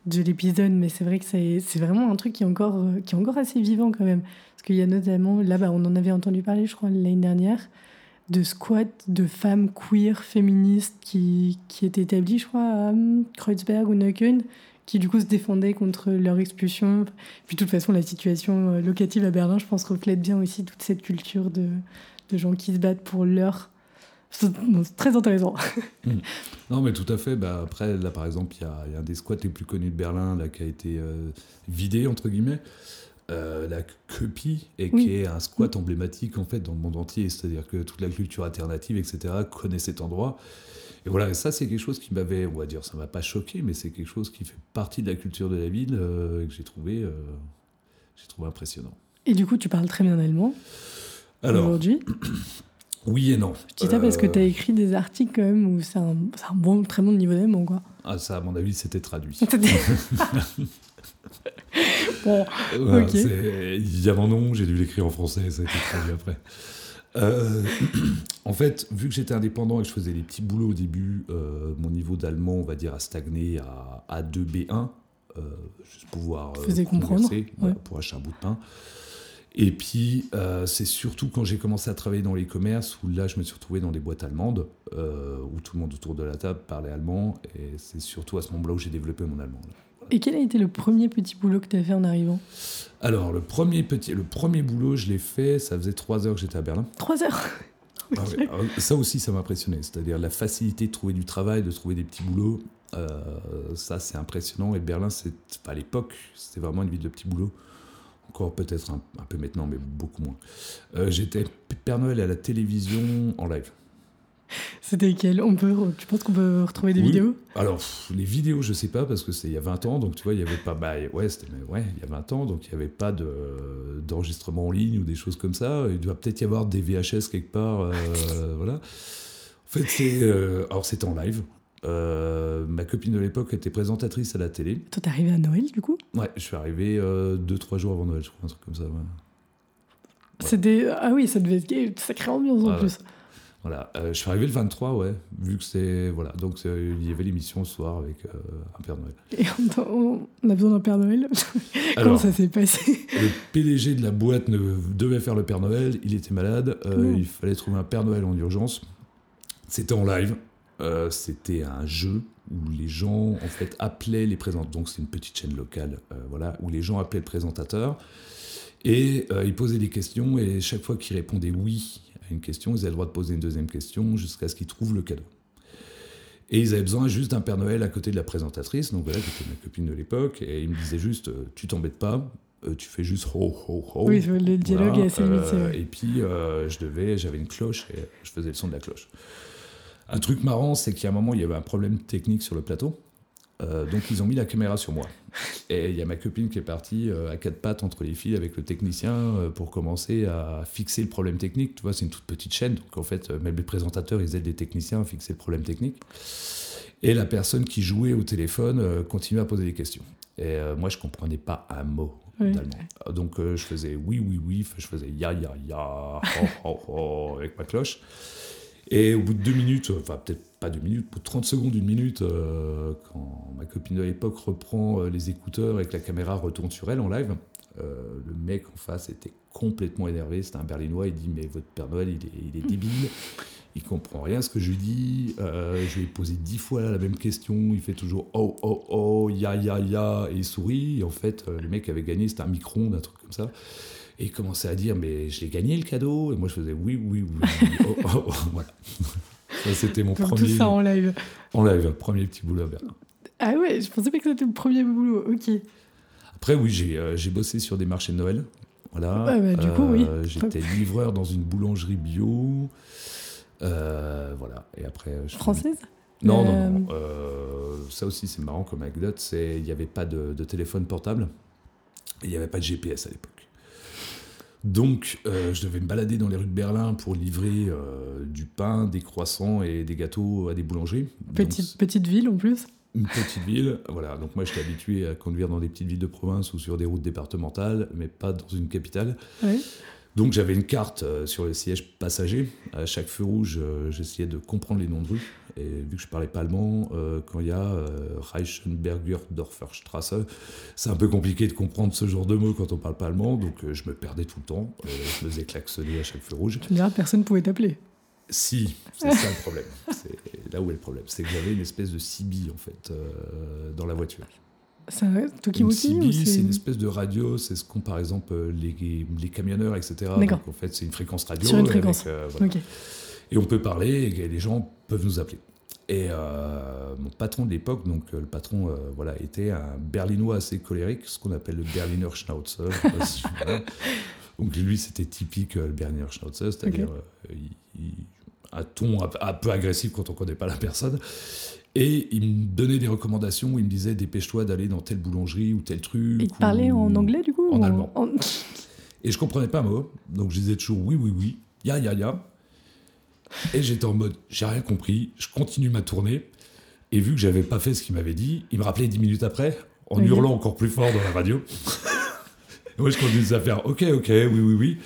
de l'épisode, mais c'est vrai que c'est vraiment un truc qui est, encore, euh, qui encore assez vivant quand même. Parce qu'il y a notamment, là, bah, on en avait entendu parler, je crois, l'année dernière, de squats de femmes queer, féministes, qui, qui étaient établis, je crois, à hum, Kreuzberg ou Neukölln, qui du coup se défendaient contre leur expulsion. Puis de toute façon, la situation euh, locative à Berlin, je pense, reflète bien aussi toute cette culture de, de gens qui se battent pour leur... C'est très intéressant. Non, mais tout à fait. Bah, après, là, par exemple, il y a, il y a un des squats les plus connus de Berlin là, qui a été euh, vidé, entre guillemets. Euh, la Köpi, et Oui. qui est un squat emblématique en fait dans le monde entier, c'est-à-dire que toute la culture alternative, etc., connaît cet endroit. Et voilà, et ça c'est quelque chose qui m'avait, on va dire, ça m'a pas choqué, mais c'est quelque chose qui fait partie de la culture de la ville euh, et que j'ai trouvé, euh, j'ai trouvé impressionnant. Et du coup, tu parles très bien allemand aujourd'hui. oui et non. Je dis ça parce que Euh, tu as écrit des articles quand même où c'est un, bon, très bon niveau d'allemand, quoi? Ah, ça, à mon avis, c'était traduit. bon, Voilà, Ok. Il y a mon nom, j'ai dû l'écrire en français, ça a été traduit après. Euh, en fait, vu que j'étais indépendant et que je faisais des petits boulots au début, euh, mon niveau d'allemand, on va dire, a stagné à A2, B1, euh, juste pouvoir comprendre, ouais. pour acheter un bout de pain. Et puis, euh, c'est surtout quand j'ai commencé à travailler dans les commerces où là, je me suis retrouvé dans des boîtes allemandes, euh, où tout le monde autour de la table parlait allemand, et c'est surtout à ce moment-là où j'ai développé mon allemand. Et quel a été le premier petit boulot que tu as fait en arrivant? Alors, le premier, petit, le premier boulot, je l'ai fait, ça faisait trois heures que j'étais à Berlin. Trois heures? Ah alors, ça aussi, ça m'a impressionné. C'est-à-dire la facilité de trouver du travail, de trouver des petits boulots. euh, ça, c'est impressionnant. Et Berlin, c'est, à l'époque, c'était vraiment une ville de petits boulots. Encore peut-être un, un peu maintenant, mais beaucoup moins. Euh, j'étais Père Noël à la télévision en live. C'était quel on peut, Tu penses qu'on peut retrouver des Oui. vidéos? Alors, les vidéos, je sais pas, parce que c'est il y a 20 ans, donc tu vois, il y avait pas. Bah, ouais, c'était ouais, il y a 20 ans, donc il n'y avait pas de, d'enregistrement en ligne ou des choses comme ça. Il doit peut-être y avoir des VHS quelque part. euh, voilà. En fait, c'est. euh, alors, c'était en live. Euh, ma copine de l'époque était présentatrice à la télé. Toi, t'es arrivé à Noël, du coup? Ouais, je suis arrivé 2-3 jours avant Noël, je crois, un truc comme ça. ouais. Ah oui, ça devait être une sacrée ambiance en plus. Voilà, Euh, je suis arrivé le 23, ouais, vu que c'est. Voilà, donc il y avait l'émission le soir avec euh, un Père Noël. Et on, on a besoin d'un Père Noël. Comment ça s'est passé? Le PDG de la boîte ne devait faire le Père Noël, il était malade, euh, il fallait trouver un Père Noël en urgence. C'était en live, euh, c'était un jeu où les gens en fait appelaient les présentateurs. Donc c'est une petite chaîne locale, euh, voilà, où les gens appelaient le présentateur et euh, ils posaient des questions et chaque fois qu'ils répondaient oui à une question, ils avaient le droit de poser une deuxième question jusqu'à ce qu'ils trouvent le cadeau. Et ils avaient besoin juste d'un Père Noël à côté de la présentatrice, donc voilà, qui était ma copine de l'époque, et il me disait juste, tu t'embêtes pas, euh, tu fais juste ho ho ho. Oui, le dialogue est assez euh. Et puis euh, je devais, j'avais une cloche et je faisais le son de la cloche. Un truc marrant, c'est qu'à un moment, il y avait un problème technique sur le plateau. Euh, donc ils ont mis la caméra sur moi. Et il y a ma copine qui est partie euh, à quatre pattes entre les fils avec le technicien euh, pour commencer à fixer le problème technique. Tu vois, c'est une toute petite chaîne. Donc en fait, même les présentateurs, ils aident les techniciens à fixer le problème technique. Et la personne qui jouait au téléphone continuait à poser des questions. Et moi, je comprenais pas un mot. d'allemand. Donc je faisais oui, oui, oui, je faisais ya, ya, ya, oh, oh, oh, avec ma cloche. Et au bout de deux minutes, enfin peut-être pas deux minutes, au bout de 30 secondes, une minute, euh, quand ma copine de l'époque reprend euh, les écouteurs et que la caméra retourne sur elle en live, euh, le mec en face était complètement énervé, c'était un berlinois, il dit mais votre Père Noël il est, il est débile, il comprend rien à ce que je lui dis, je lui ai posé dix fois la même question, il fait toujours oh oh oh, ya ya ya, et il sourit, et en fait le mec avait gagné, c'était un micro-ondes, un truc comme ça. Et il commençait à dire, mais je l'ai gagné le cadeau. Et moi, je faisais oui, oui, oui. oh, oh, oh, voilà. Ça, c'était mon premier. Tout ça en live. En live, premier petit boulot à Berlin. Ah ouais, je pensais pas que c'était le premier boulot. Ok. Après, oui, j'ai euh, bossé sur des marchés de Noël. Voilà. Ouais, bah, du coup, oui. Euh, j'étais livreur dans une boulangerie bio. Euh, voilà. Et après. Je Française? Non, non, non. ça aussi, c'est marrant comme anecdote. Il n'y avait pas de, de téléphone portable. Il n'y avait pas de GPS à l'époque. Donc, euh, je devais me balader dans les rues de Berlin pour livrer euh, du pain, des croissants et des gâteaux à des boulangeries. Petite, petite ville en plus Une petite ville, voilà. Donc, moi, j'étais habitué à conduire dans des petites villes de province ou sur des routes départementales, mais pas dans une capitale. Donc, j'avais une carte euh, sur le siège passager. À chaque feu rouge, j'essayais de comprendre les noms de rues. Et vu que je parlais pas allemand, euh, quand il y a euh, Reichenberger Dorferstrasse, c'est un peu compliqué de comprendre ce genre de mots quand on parle pas allemand, donc euh, je me perdais tout le temps. je me faisais klaxonner à chaque feu rouge. Tu me diras, personne pouvait t'appeler. Si, c'est ça le problème. C'est là où est le problème. C'est que j'avais une espèce de CB en fait dans la voiture. C'est un CB, c'est une espèce de radio, c'est ce qu'ont par exemple les, les camionneurs, etc. Donc en fait, c'est une fréquence radio. Sur une fréquence. Et on peut parler et les gens peuvent nous appeler. Et euh, mon patron de l'époque, donc euh, le patron euh, voilà, était un berlinois assez colérique, ce qu'on appelle le Berliner Schnauzer. Donc lui, c'était typique le Berliner Schnauzer, c'est-à-dire un ton un, peu agressif quand on ne connaît pas la personne. Et il me donnait des recommandations, il me disait dépêche-toi d'aller dans telle boulangerie ou tel truc. Il parlait en anglais du coup En allemand. Et je comprenais pas un mot, donc je disais toujours oui, oui, oui, ya, ya, ya. Et j'étais en mode, j'ai rien compris, je continue ma tournée. Et vu que j'avais pas fait ce qu'il m'avait dit, il me rappelait dix minutes après, en hurlant encore plus fort dans la radio. moi, je continuais à faire, ok, ok, oui, oui, oui.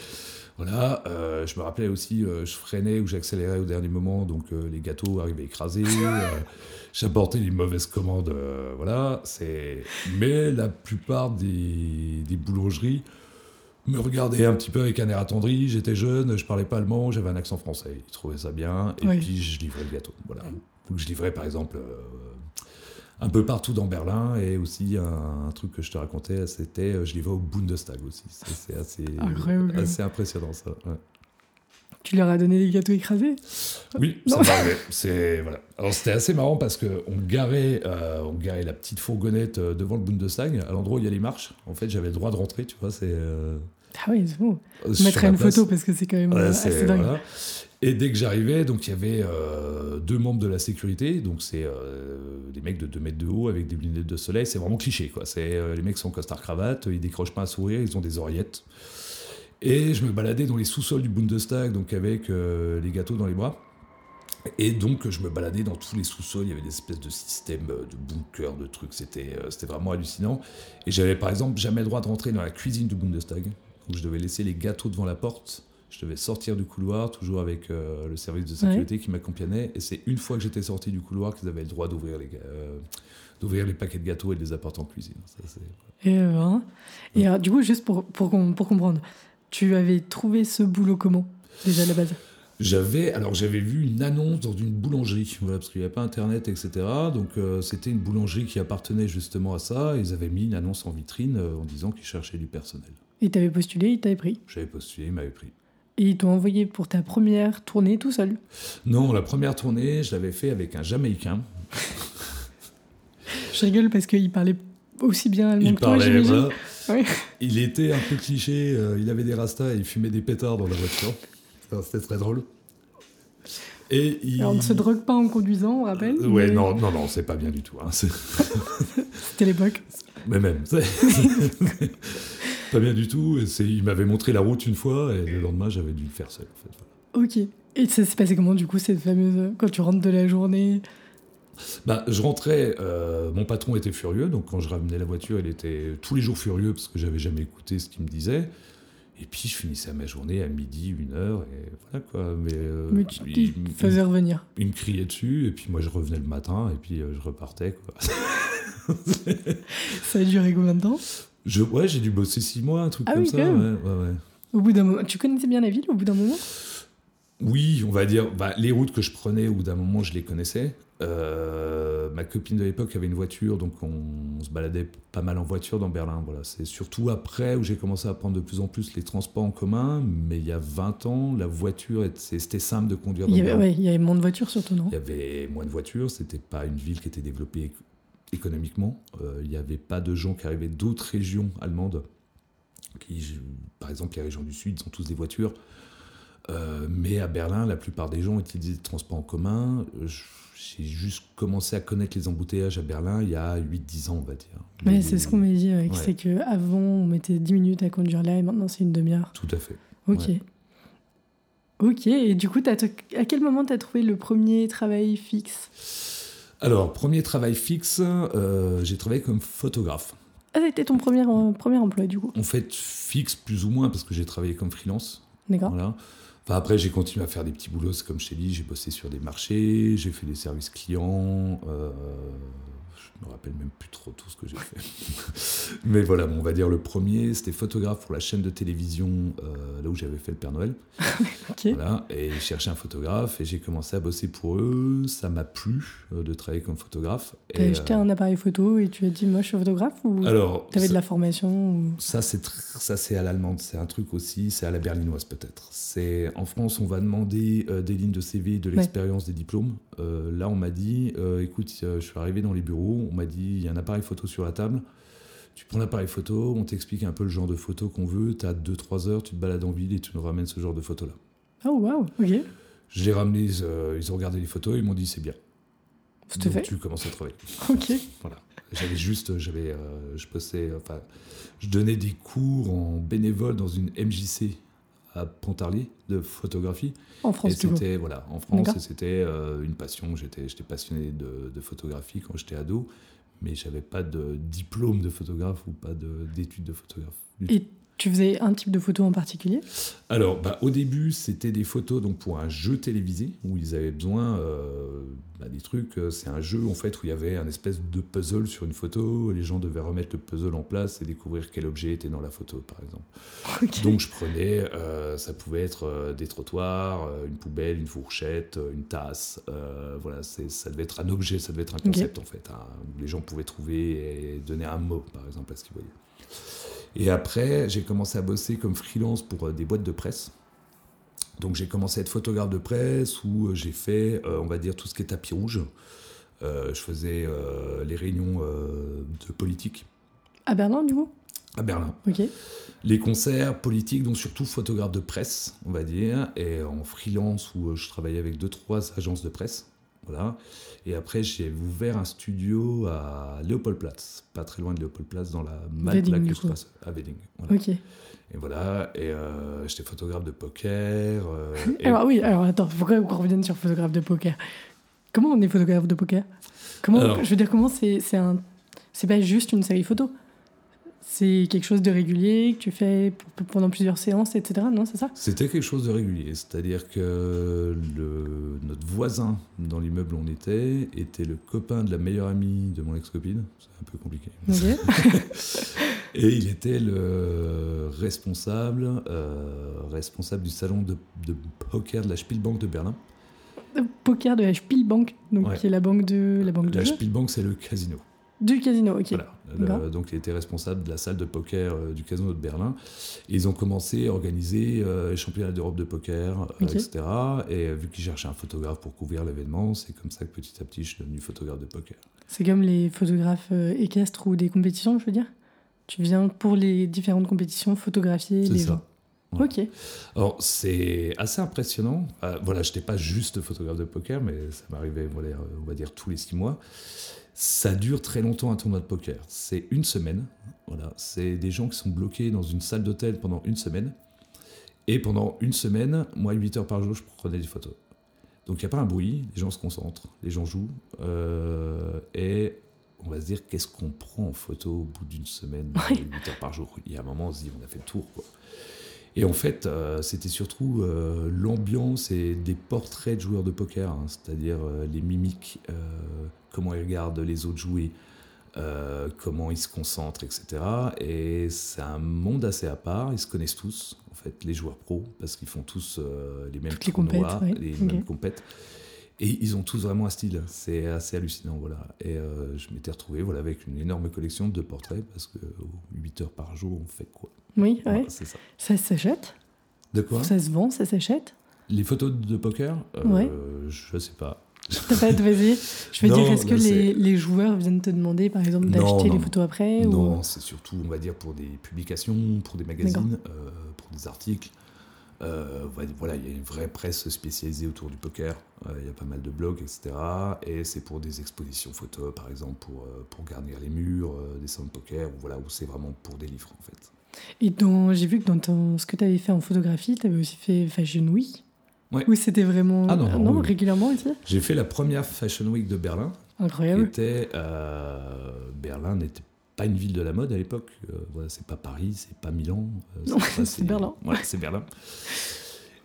Voilà, euh, je me rappelais aussi, euh, je freinais ou j'accélérais au dernier moment, donc euh, les gâteaux arrivaient écrasés. J'apportais les mauvaises commandes, voilà. C'est, mais la plupart des, des boulangeries me regardait un petit peu avec un air attendri. J'étais jeune, je parlais pas allemand, j'avais un accent français. Ils trouvaient ça bien. Et puis je livrais le gâteau. Voilà. Donc je livrais par exemple un peu partout dans Berlin. Et aussi un, truc que je te racontais, c'était euh, je livrais au Bundestag aussi. C'est assez, assez impressionnant ça. Tu leur as donné des gâteaux écrasés? Oui, ça m'arrivait. C'est voilà. Alors c'était assez marrant parce que on garait, euh, on garait la petite fourgonnette devant le Bundestag, à l'endroit où il y a les marches. En fait, j'avais le droit de rentrer, tu vois. C'est ah oui, c'est bon. Euh, Je mettrai une photo parce que c'est quand même euh, assez dingue. Et dès que j'arrivais, donc il y avait euh, deux membres de la sécurité, donc c'est des mecs de 2 mètres de haut avec des lunettes de soleil, c'est vraiment cliché quoi. C'est les mecs sont costard cravate, ils décrochent pas un sourire, ils ont des oreillettes. Et je me baladais dans les sous-sols du Bundestag, donc avec les gâteaux dans les bras. Et donc je me baladais dans tous les sous-sols, il y avait des espèces de systèmes de bunkers, de trucs, c'était c'était vraiment hallucinant. Et j'avais par exemple jamais le droit de rentrer dans la cuisine du Bundestag où je devais laisser les gâteaux devant la porte. Je devais sortir du couloir, toujours avec euh, le service de sécurité qui m'accompagnait. Et c'est une fois que j'étais sorti du couloir qu'ils avaient le droit d'ouvrir les, euh, d'ouvrir les paquets de gâteaux et de les apporter en cuisine. et, euh, et du coup, juste pour, pour, pour, comprendre, tu avais trouvé ce boulot comment, déjà à la base? J'avais alors j'avais vu une annonce dans une boulangerie, voilà, parce qu'il n'y avait pas internet, etc. Donc c'était une boulangerie qui appartenait justement à ça. Ils avaient mis une annonce en vitrine en disant qu'ils cherchaient du personnel. Et t'avais postulé, il t'avait pris? J'avais postulé, il m'avait pris. Et ils t'ont envoyé pour ta première tournée tout seul Non, la première tournée, je l'avais fait avec un Jamaïcain. je rigole parce qu'il parlait aussi bien allemand il que toi, j'imagine. Il était un peu cliché, euh, il avait des rastas et il fumait des pétards dans la voiture. C'était très drôle. Et il... on ne se drogue pas en conduisant, on rappelle. Euh, ouais, non, non, non, c'est pas bien du tout. Hein. C'était l'époque. Mais même, pas bien du tout. Et il m'avait montré la route une fois et le lendemain, j'avais dû le faire seul. En fait. Ok. Et ça s'est passé comment du coup, cette fameuse. Quand tu rentres de la journée? Bah, je rentrais, euh, mon patron était furieux, donc quand je ramenais la voiture, il était tous les jours furieux parce que j'avais jamais écouté ce qu'il me disait. Et puis je finissais ma journée à midi, une heure, et voilà quoi. Mais, euh, Mais tu il, faisais revenir. Il me criait dessus, et puis moi je revenais le matin, et puis euh, je repartais quoi. ça a duré combien de temps? Je, Ouais, j'ai dû bosser six mois, un truc ah comme ça. Ouais, ouais, Au bout d'un moment, tu connaissais bien la ville au bout d'un moment? Oui, on va dire, bah, les routes que je prenais, au bout d'un moment, je les connaissais. Euh, ma copine de l'époque avait une voiture, donc on, se baladait pas mal en voiture dans Berlin. Voilà. C'est surtout après où j'ai commencé à prendre de plus en plus les transports en commun, mais il y a 20 ans, la voiture, c'était simple de conduire. il, y avait, il y avait moins de voitures surtout, non? Il y avait moins de voitures, c'était pas une ville qui était développée économiquement. Euh, il n'y avait pas de gens qui arrivaient d'autres régions allemandes. Qui, par exemple, les régions du Sud, ils ont tous des voitures. Euh, mais à Berlin, la plupart des gens utilisaient le transport en commun. J'ai juste commencé à connaître les embouteillages à Berlin il y a 8-10 ans, on va dire. Mais c'est ce qu'on m'a dit, c'est qu'avant, on mettait 10 minutes à conduire là et maintenant, c'est une demi-heure. Tout à fait. Ok. Ok, et du coup, à quel moment tu as trouvé le premier travail fixe? Alors, premier travail fixe, euh, j'ai travaillé comme photographe. Ah, c'était ton premier, euh, premier emploi, du coup En fait, fixe plus ou moins, parce que j'ai travaillé comme freelance. D'accord. Voilà après, j'ai continué à faire des petits boulots, comme je t'ai dit, j'ai bossé sur des marchés, j'ai fait des services clients. Euh, je me rappelle même plus trop tout ce que j'ai fait. Mais voilà, on va dire le premier, c'était photographe pour la chaîne de télévision, euh, là où j'avais fait le Père Noël. voilà, et j'ai cherché un photographe et j'ai commencé à bosser pour eux. Ça m'a plu euh, de travailler comme photographe. Tu as acheté un appareil photo et tu as dit, moi je suis photographe ou tu avais de la formation Ça, c'est ça c'est à l'allemande, c'est un truc aussi, c'est à la berlinoise peut-être. C'est En France, on va demander des lignes de CV, de l'expérience, des diplômes. là, on m'a dit, écoute, je suis arrivé dans les bureaux, on m'a dit il y a un appareil photo sur la table. Tu prends l'appareil photo, on t'explique un peu le genre de photo qu'on veut. Tu as 2-3 heures, tu te balades en ville et tu nous ramènes ce genre de photo-là. Oh, wow, ok. Je les ramené, euh, ils ont regardé les photos, ils m'ont dit c'est bien. C'était fait. Tu commences à travailler. Ok. Voilà. J'avais juste, j'avais, euh, je passais, enfin, je donnais des cours en bénévole dans une MJC à Pontarlier de photographie. En France, c'était voilà, en France, c'était euh, une passion. J'étais, j'étais passionné de, de, photographie quand j'étais ado mais j'avais pas de diplôme de photographe ou pas d'études de, photographe. Et tu faisais un type de photo en particulier? Alors, bah, au début, c'était des photos donc pour un jeu télévisé où ils avaient besoin euh, bah, des trucs. Euh, c'est un jeu en fait où il y avait un espèce de puzzle sur une photo. Les gens devaient remettre le puzzle en place et découvrir quel objet était dans la photo, par exemple. Donc, je prenais, euh, ça pouvait être des trottoirs, une poubelle, une fourchette, une tasse. voilà, ça devait être un objet, ça devait être un concept en fait, hein, où les gens pouvaient trouver et donner un mot, par exemple, à ce qu'ils voyaient. Et après, j'ai commencé à bosser comme freelance pour euh, des boîtes de presse. Donc j'ai commencé à être photographe de presse où euh, j'ai fait, euh, on va dire, tout ce qui est tapis rouge. je faisais les réunions de politique. À Berlin, du coup? À Berlin. Ok. Les concerts politiques, donc surtout photographe de presse, on va dire, et en freelance où je travaillais avec deux, trois agences de presse. Voilà. Et après, j'ai ouvert un studio à Léopoldplatz, pas très loin de Léopoldplatz, dans la Malte, là que je passe, à Wedding. Ok. Et voilà, et euh, j'étais photographe de poker. Euh, alors oui, alors attends, pourquoi qu'on revienne sur photographe de poker Comment on est photographe de poker? Comment, Je veux dire, comment c'est un... C'est pas juste une série photo? C'est quelque chose de régulier que tu fais pendant plusieurs séances, etc. Non, c'est ça? C'était quelque chose de régulier. C'est-à-dire que le, notre voisin dans l'immeuble où on était était le copain de la meilleure amie de mon ex-copine. C'est un peu compliqué. Et il était le responsable, euh, responsable du salon de, poker de la Spielbank de Berlin. poker de la Spielbank, donc qui est la banque de la banque de La Spielbank, c'est le casino. Du casino, ok. Voilà. donc il était responsable de la salle de poker euh, du casino de Berlin. Et ils ont commencé à organiser euh, les championnats d'Europe de poker, euh, etc. Et vu qu'ils cherchaient un photographe pour couvrir l'événement, c'est comme ça que petit à petit je suis devenu photographe de poker. C'est comme les photographes équestres ou des compétitions, je veux dire? Tu viens pour les différentes compétitions photographier les ça. gens Voilà. Ok. Alors, c'est assez impressionnant. Euh, voilà, je n'étais pas juste photographe de poker, mais ça m'arrivait, voilà, euh, on va dire, tous les six mois. Ça dure très longtemps un tournoi de poker. C'est une semaine. Voilà, c'est des gens qui sont bloqués dans une salle d'hôtel pendant une semaine. Et pendant une semaine, moi, 8 heures par jour, je prenais des photos. Donc, il n'y a pas un bruit, les gens se concentrent, les gens jouent. euh, et on va se dire, qu'est-ce qu'on prend en photo au bout d'une semaine, Oui. 8 heures par jour? Il y a un moment, on se dit, on a fait le tour, quoi. Et en fait, euh, c'était surtout euh, l'ambiance et des portraits de joueurs de poker, hein, c'est-à-dire les mimiques, comment ils regardent les autres jouer, euh, comment ils se concentrent, etc. Et c'est un monde assez à part. Ils se connaissent tous, en fait, les joueurs pros, parce qu'ils font tous euh, les mêmes Toutes les tournois, compètes, ouais. les mêmes compètes. Et ils ont tous vraiment un style. C'est assez hallucinant, voilà. Et euh, je m'étais retrouvé, voilà, avec une énorme collection de portraits, parce que 8 heures par jour, on fait quoi? Oui, ouais. Voilà, C'est ça. Ça s'achète? De quoi? Ça se vend, ça s'achète? Les photos de poker Ouais. Je sais pas. Pas vas-y. Je veux Non, dire, est-ce que les, les joueurs viennent te demander, par exemple, d'acheter les photos après ou... Non, c'est surtout, on va dire, pour des publications, pour des magazines, euh, pour des articles. Euh, voilà, il y a une vraie presse spécialisée autour du poker. Euh, Il y a pas mal de blogs, etc. Et c'est pour des expositions photos, par exemple, pour, pour garnir les murs, des salons de poker, ou voilà, où c'est vraiment pour des livres, en fait. Et j'ai vu que dans ton- ce que tu avais fait en photographie, tu avais aussi fait Fashion Week. Ouais. C'était vraiment. Ah non, non, oui, régulièrement aussi J'ai fait la première Fashion Week de Berlin, Incroyable. était euh, Berlin n'était pas une ville de la mode à l'époque. Euh, voilà, c'est pas Paris, c'est pas Milan. euh, c'est Berlin. Voilà, c'est Berlin.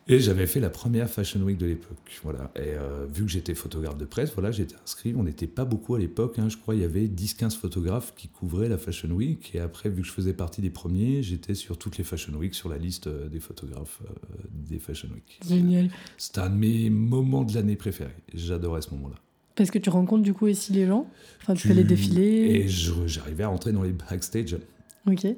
Et j'avais fait la première Fashion Week de l'époque. Voilà. Et euh, vu que j'étais photographe de presse, voilà, j'étais inscrit. On n'était pas beaucoup à l'époque. hein. je crois il y avait 10-15 photographes qui couvraient la Fashion Week. Et après, vu que je faisais partie des premiers, j'étais sur toutes les Fashion Week, sur la liste euh, des photographes euh, des Fashion Week. Génial. C'était un de mes moments de l'année préférés. J'adorais ce moment-là. Parce que tu rencontres du coup aussi les gens? Enfin, tu Tu- fais les défilés? Et j'arrivais à rentrer dans les backstage.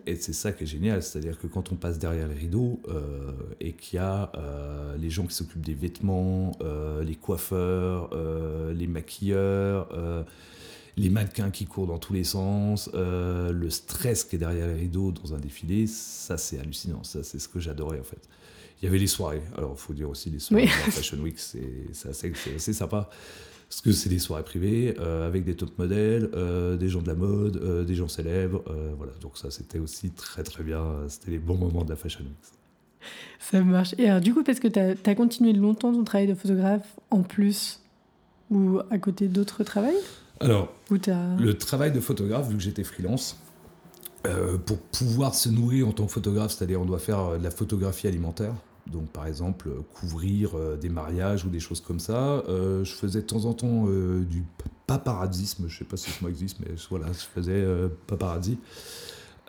Et c'est ça qui est génial, c'est-à-dire que quand on passe derrière les rideaux euh, et qu'il y a euh, les gens qui s'occupent des vêtements, euh, les coiffeurs, les maquilleurs, les mannequins qui courent dans tous les sens, le stress qui est derrière les rideaux dans un défilé, ça c'est hallucinant, ça c'est ce que j'adorais en fait. Il y avait les soirées, alors il faut dire aussi les soirées Oui. de la Fashion Week, c'est assez, c'est assez sympa. Parce que c'est des soirées privées euh, avec des top modèles, euh, des gens de la mode, euh, des gens célèbres. voilà, donc ça c'était aussi très très bien. C'était les bons moments de la Fashion Week. Ça marche. Et alors, du coup, parce que tu as, continué longtemps ton travail de photographe en plus ou à côté d'autres travails? Alors, le travail de photographe, vu que j'étais freelance, pour pouvoir se nourrir en tant que photographe, c'est-à-dire on doit faire de la photographie alimentaire. Donc, par exemple, euh, couvrir euh, des mariages ou des choses comme ça. Euh, je faisais de temps en temps du paparazzisme. Je sais pas si ce mot existe, mais voilà, je faisais paparazzi.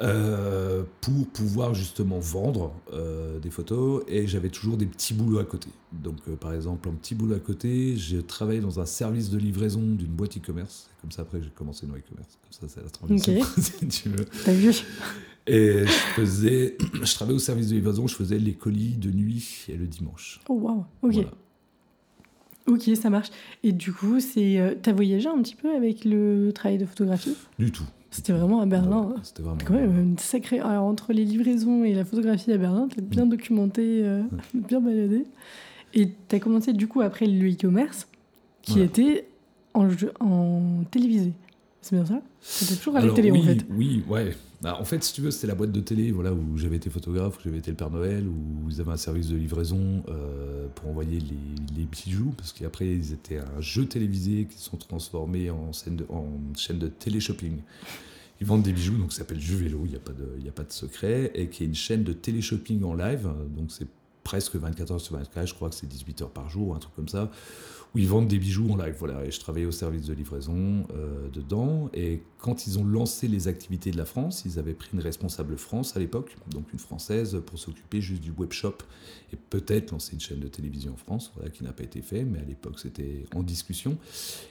euh, pour pouvoir justement vendre euh, des photos et j'avais toujours des petits boulots à côté. Donc euh, par exemple, un petit boulot à côté, j'ai travaillé dans un service de livraison d'une boîte e-commerce. Comme ça après j'ai commencé dans e-commerce. Comme ça c'est la transition Ok. si tu veux. T'as vu? Et je faisais, je travaillais au service de livraison, je faisais les colis de nuit et le dimanche. Oh, waouh. Ok. Voilà. Ok, ça marche. Et du coup, c'est, euh, t'as voyagé un petit peu avec le travail de photographie? Du tout. C'était vraiment à Berlin. Ouais, C'était vraiment. Quand même, une sacrée. Alors, entre les livraisons et la photographie à Berlin, t'as bien documenté, euh, bien baladé. Et t'as commencé du coup après le e-commerce, qui était en, en télévisé. C'est bien ça? C'était toujours la Alors, télé oui, en fait. Oui, ouais. Bah, en fait, si tu veux, c'était la boîte de télé voilà, où j'avais été photographe, où j'avais été le Père Noël, où ils avaient un service de livraison euh, pour envoyer les, les bijoux, parce qu'après, ils étaient un jeu télévisé qui sont transformés en, scène de- en chaîne de télé-shopping. Ils vendent des bijoux, donc ça s'appelle Jeux Vélo, il n'y a, pas de- y a pas de secret, et qui est une chaîne de télé-shopping en live, donc c'est presque 24 heures sur 24, je crois que c'est 18 heures par jour, un truc comme ça, où ils vendent des bijoux en live. Voilà, et je travaillais au service de livraison euh, dedans. Et quand ils ont lancé les activités de la France, ils avaient pris une responsable France à l'époque, donc une française, pour s'occuper juste du webshop et peut-être lancer une chaîne de télévision en France, voilà, qui n'a pas été fait, mais à l'époque c'était en discussion.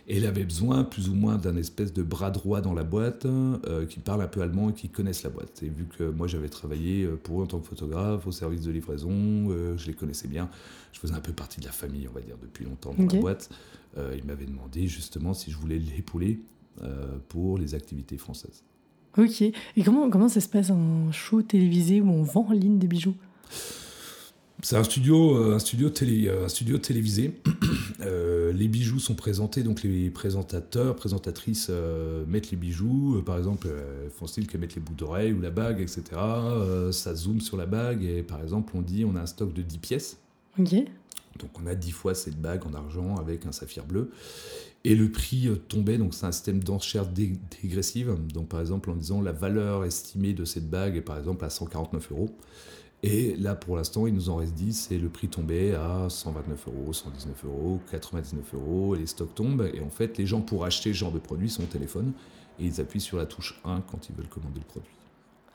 Et elle avait besoin plus ou moins d'un espèce de bras droit dans la boîte euh, qui parle un peu allemand et qui connaisse la boîte. Et vu que moi j'avais travaillé euh, pour eux en tant que photographe au service de livraison, euh, je les connaissais bien, je faisais un peu partie de la famille, on va dire, depuis longtemps dans la boîte. Euh, il m'avait demandé justement si je voulais l'épauler euh, pour les activités françaises. Ok. Et comment, comment ça se passe un show télévisé où on vend en ligne des bijoux? C'est un studio, euh, un studio, télé, un studio télévisé. les bijoux sont présentés, donc les présentateurs, présentatrices mettent les bijoux. par exemple, font style qu'elles mettent les bouts d'oreilles ou la bague, etc. ça zoome sur la bague et par exemple, on dit on a un stock de 10 pièces. Ok. Donc on a 10 fois cette bague en argent avec un saphir bleu. Et le prix euh, tombait, donc c'est un système d'enchère dégressive. Donc par exemple en disant la valeur estimée de cette bague est par exemple à 149 euros. Et là pour l'instant il nous en reste 10 et le prix tombait à 129 euros, 119 euros, 99 euros et les stocks tombent. Et en fait les gens pour acheter ce genre de produit sont au téléphone et ils appuient sur la touche 1 quand ils veulent commander le produit.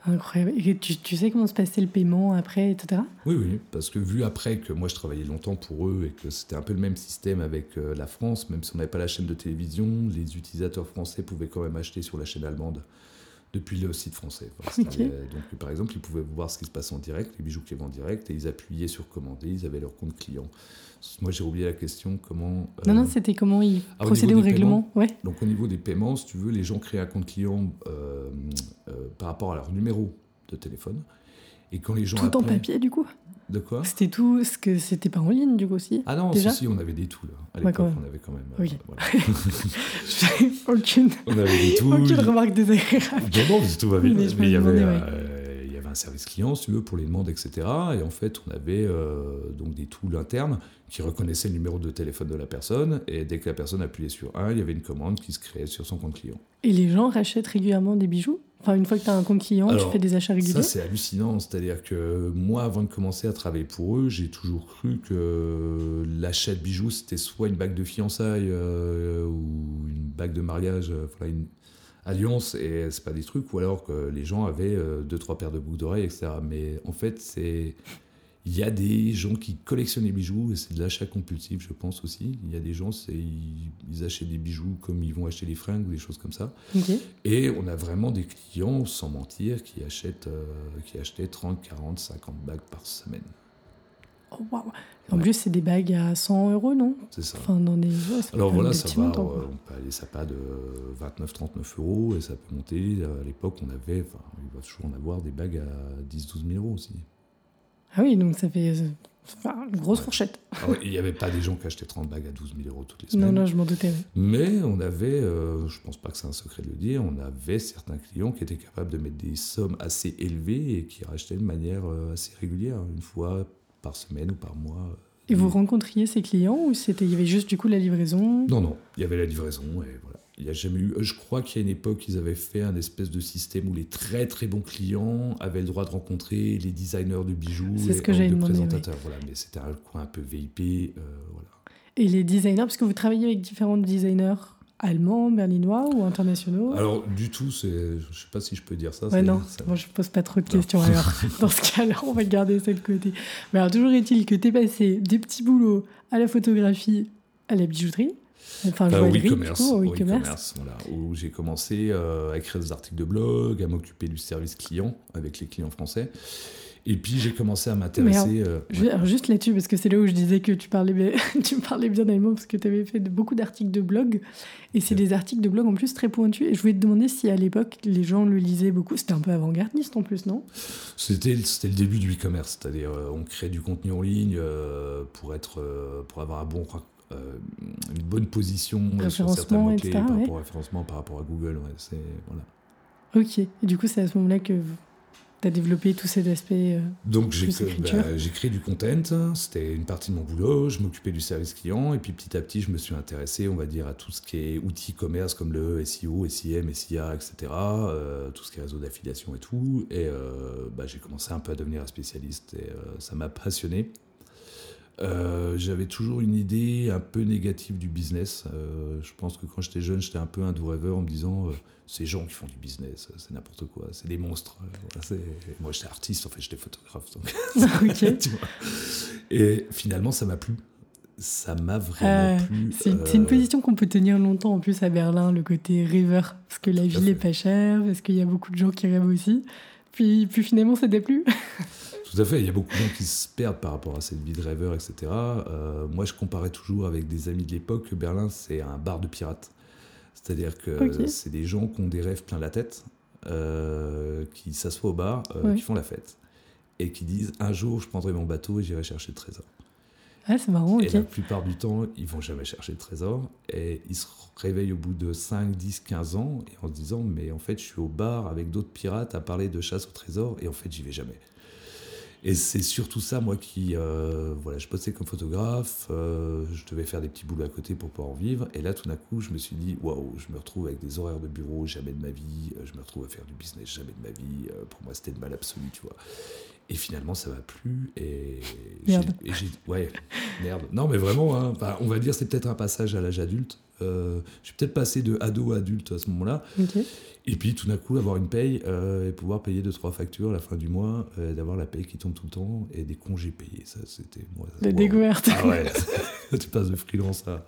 Incroyable. Et tu, sais comment se passait le paiement après, etc. Oui, oui, parce que vu après que moi je travaillais longtemps pour eux et que c'était un peu le même système avec euh, la France, même si on n'avait pas la chaîne de télévision, les utilisateurs français pouvaient quand même acheter sur la chaîne allemande depuis le site français. donc, par exemple, ils pouvaient voir ce qui se passe en direct, les bijoux qui vont en direct, et ils appuyaient sur commander, ils avaient leur compte client. Moi, j'ai oublié la question comment. non, non, euh, c'était comment ils ah, procédaient au, règlement. Ouais. Donc, au niveau des paiements, si tu veux, les gens créent un compte client euh, euh, par rapport à leur numéro de téléphone. Et quand les gens. Tout en papier, du coup de quoi? C'était tout, ce que c'était pas en ligne du coup aussi. Ah non, si, si, on avait des tout là. À l'époque, on avait quand même. Oui. aucune. On avait des tout. Aucune remarque désagréable. Non, non, tout va bien. Mais, il y avait un service client, si tu veux, pour les demandes, etc. Et en fait, on avait euh, donc des tools internes qui reconnaissaient le numéro de téléphone de la personne. Et dès que la personne appuyait sur un, il y avait une commande qui se créait sur son compte client. Et les gens rachètent régulièrement des bijoux? Enfin, une fois que tu as un compte client, tu fais des achats réguliers? Ça, c'est hallucinant. C'est-à-dire que moi, avant de commencer à travailler pour eux, j'ai toujours cru que l'achat de bijoux, c'était soit une bague de fiançailles euh, ou une bague de mariage, euh, enfin, une, Alliance et c'est pas des trucs, ou alors que les gens avaient euh, deux, trois paires de boucles d'oreilles, etc. Mais en fait, c'est. Il y a des gens qui collectionnent les bijoux et c'est de l'achat compulsif, je pense aussi. Il y a des gens, ils, achètent des bijoux comme ils vont acheter des fringues ou des choses comme ça. Et on a vraiment des clients, sans mentir, qui achètent, euh, qui achetaient 30, 40, 50 bagues par semaine. Oh, en plus, c'est des bagues à 100 euros, non? C'est ça. Enfin, dans des... Alors voilà, ça va, euh, on peut aller, ça pas de 29-39 euros et ça peut monter. À l'époque, on avait, enfin, il va toujours en avoir des bagues à 10-12 000 euros aussi. Ah oui, donc ça fait une grosse fourchette. Il n'y avait pas des gens qui achetaient 30 bagues à 12 000 euros toutes les semaines. Non, non, je m'en doutais. Mais on avait, euh, je pense pas que c'est un secret de le dire, on avait certains clients qui étaient capables de mettre des sommes assez élevées et qui rachetaient de manière euh, assez régulière, une fois par semaine ou par mois. Et vous rencontriez ces clients ou c'était il y avait juste du coup la livraison? Non non, il y avait la livraison et voilà. Il y a jamais eu. Je crois qu'il y a une époque, ils avaient fait un espèce de système où les très très bons clients avaient le droit de rencontrer les designers de bijoux et ce que les présentateurs. Voilà, mais c'était un coin un peu VIP. Euh, voilà. Et les designers, parce que vous travaillez avec différents designers? Allemands, berlinois ou internationaux? Alors, du tout, je ne sais pas si je peux dire ça. Ouais, non, moi je pose pas trop de questions. Alors, dans ce cas-là, on va garder ça de côté. Mais alors, toujours est-il que tu es passé des petits boulots à la photographie, à la bijouterie. Enfin, euh, au e-commerce, e-commerce, voilà, où j'ai commencé euh, à écrire des articles de blog, à m'occuper du service client avec les clients français. Et puis j'ai commencé à m'intéresser. Euh, juste là-dessus, parce que c'est là où je disais que tu parlais, bien, tu parlais bien allemand, parce que tu avais fait beaucoup d'articles de blog. Et c'est des articles de blog en plus très pointus. Et je voulais te demander si à l'époque les gens le lisaient beaucoup. C'était un peu avant-gardiste en plus, non? C'était le début du e-commerce. C'est-à-dire, euh, on crée du contenu en ligne euh, pour, être, pour avoir un bon une bonne position sur certains mots-clés par rapport au référencement, par rapport à Google. Ouais, voilà. Ok. Et du coup, c'est à ce moment-là que tu as développé tous ces aspects euh, Donc bah, j'ai créé du content, c'était une partie de mon boulot, je m'occupais du service client et puis petit à petit je me suis intéressé on va dire à tout ce qui est outils commerce comme le SEO, SIM, SIA, etc. Euh, tout ce qui est réseau d'affiliation et tout. Et euh, bah, j'ai commencé un peu à devenir un spécialiste et ça m'a passionné. J'avais toujours une idée un peu négative du business. je pense que quand j'étais jeune, j'étais un peu un doux rêveur en me disant ces gens qui font du business, c'est n'importe quoi, c'est des monstres. Moi, j'étais artiste, en fait, j'étais photographe. Et finalement, ça m'a plu. Ça m'a vraiment euh, plu. C'est une euh, position qu'on peut tenir longtemps, en plus, à Berlin, le côté rêveur, parce que la ville est pas chère, parce qu'il y a beaucoup de gens qui rêvent aussi. Puis, puis finalement, ça déplu. Tout à fait, il y a beaucoup de gens qui se perdent par rapport à cette vie de rêveur, etc. Euh, moi, je comparais toujours avec des amis de l'époque que Berlin, c'est un bar de pirates. C'est-à-dire que c'est des gens qui ont des rêves plein la tête, euh, qui s'assoient au bar, euh, qui font la fête. et qui disent un jour je prendrai mon bateau et j'irai chercher le trésor. Ah, c'est marrant, Et la plupart du temps, ils vont jamais chercher le trésor. Et ils se réveillent au bout de 5, 10, 15 ans et en se disant Mais en fait, je suis au bar avec d'autres pirates à parler de chasse au trésor et en fait, j'y vais jamais. Et c'est surtout ça, moi, qui. euh, voilà, je bossais comme photographe, euh, je devais faire des petits boulots à côté pour pouvoir en vivre. Et là, tout d'un coup, je me suis dit Waouh, je me retrouve avec des horaires de bureau, jamais de ma vie. euh, Je me retrouve à faire du business, jamais de ma vie. Pour moi, c'était le mal absolu, tu vois. Et finalement, ça m'a plu. Et Merde. et ouais, merde. Non, mais vraiment, hein, on va dire, c'est peut-être un passage à l'âge adulte. Euh, j'ai peut-être passé de ado à adulte à ce moment-là. Et puis tout d'un coup, avoir une paye euh, et pouvoir payer deux, trois factures à la fin du mois, euh, d'avoir la paye qui tombe tout le temps et des congés payés. Ça, c'était. moi, La wow. découverte. Ah ouais, tu passes de freelance à.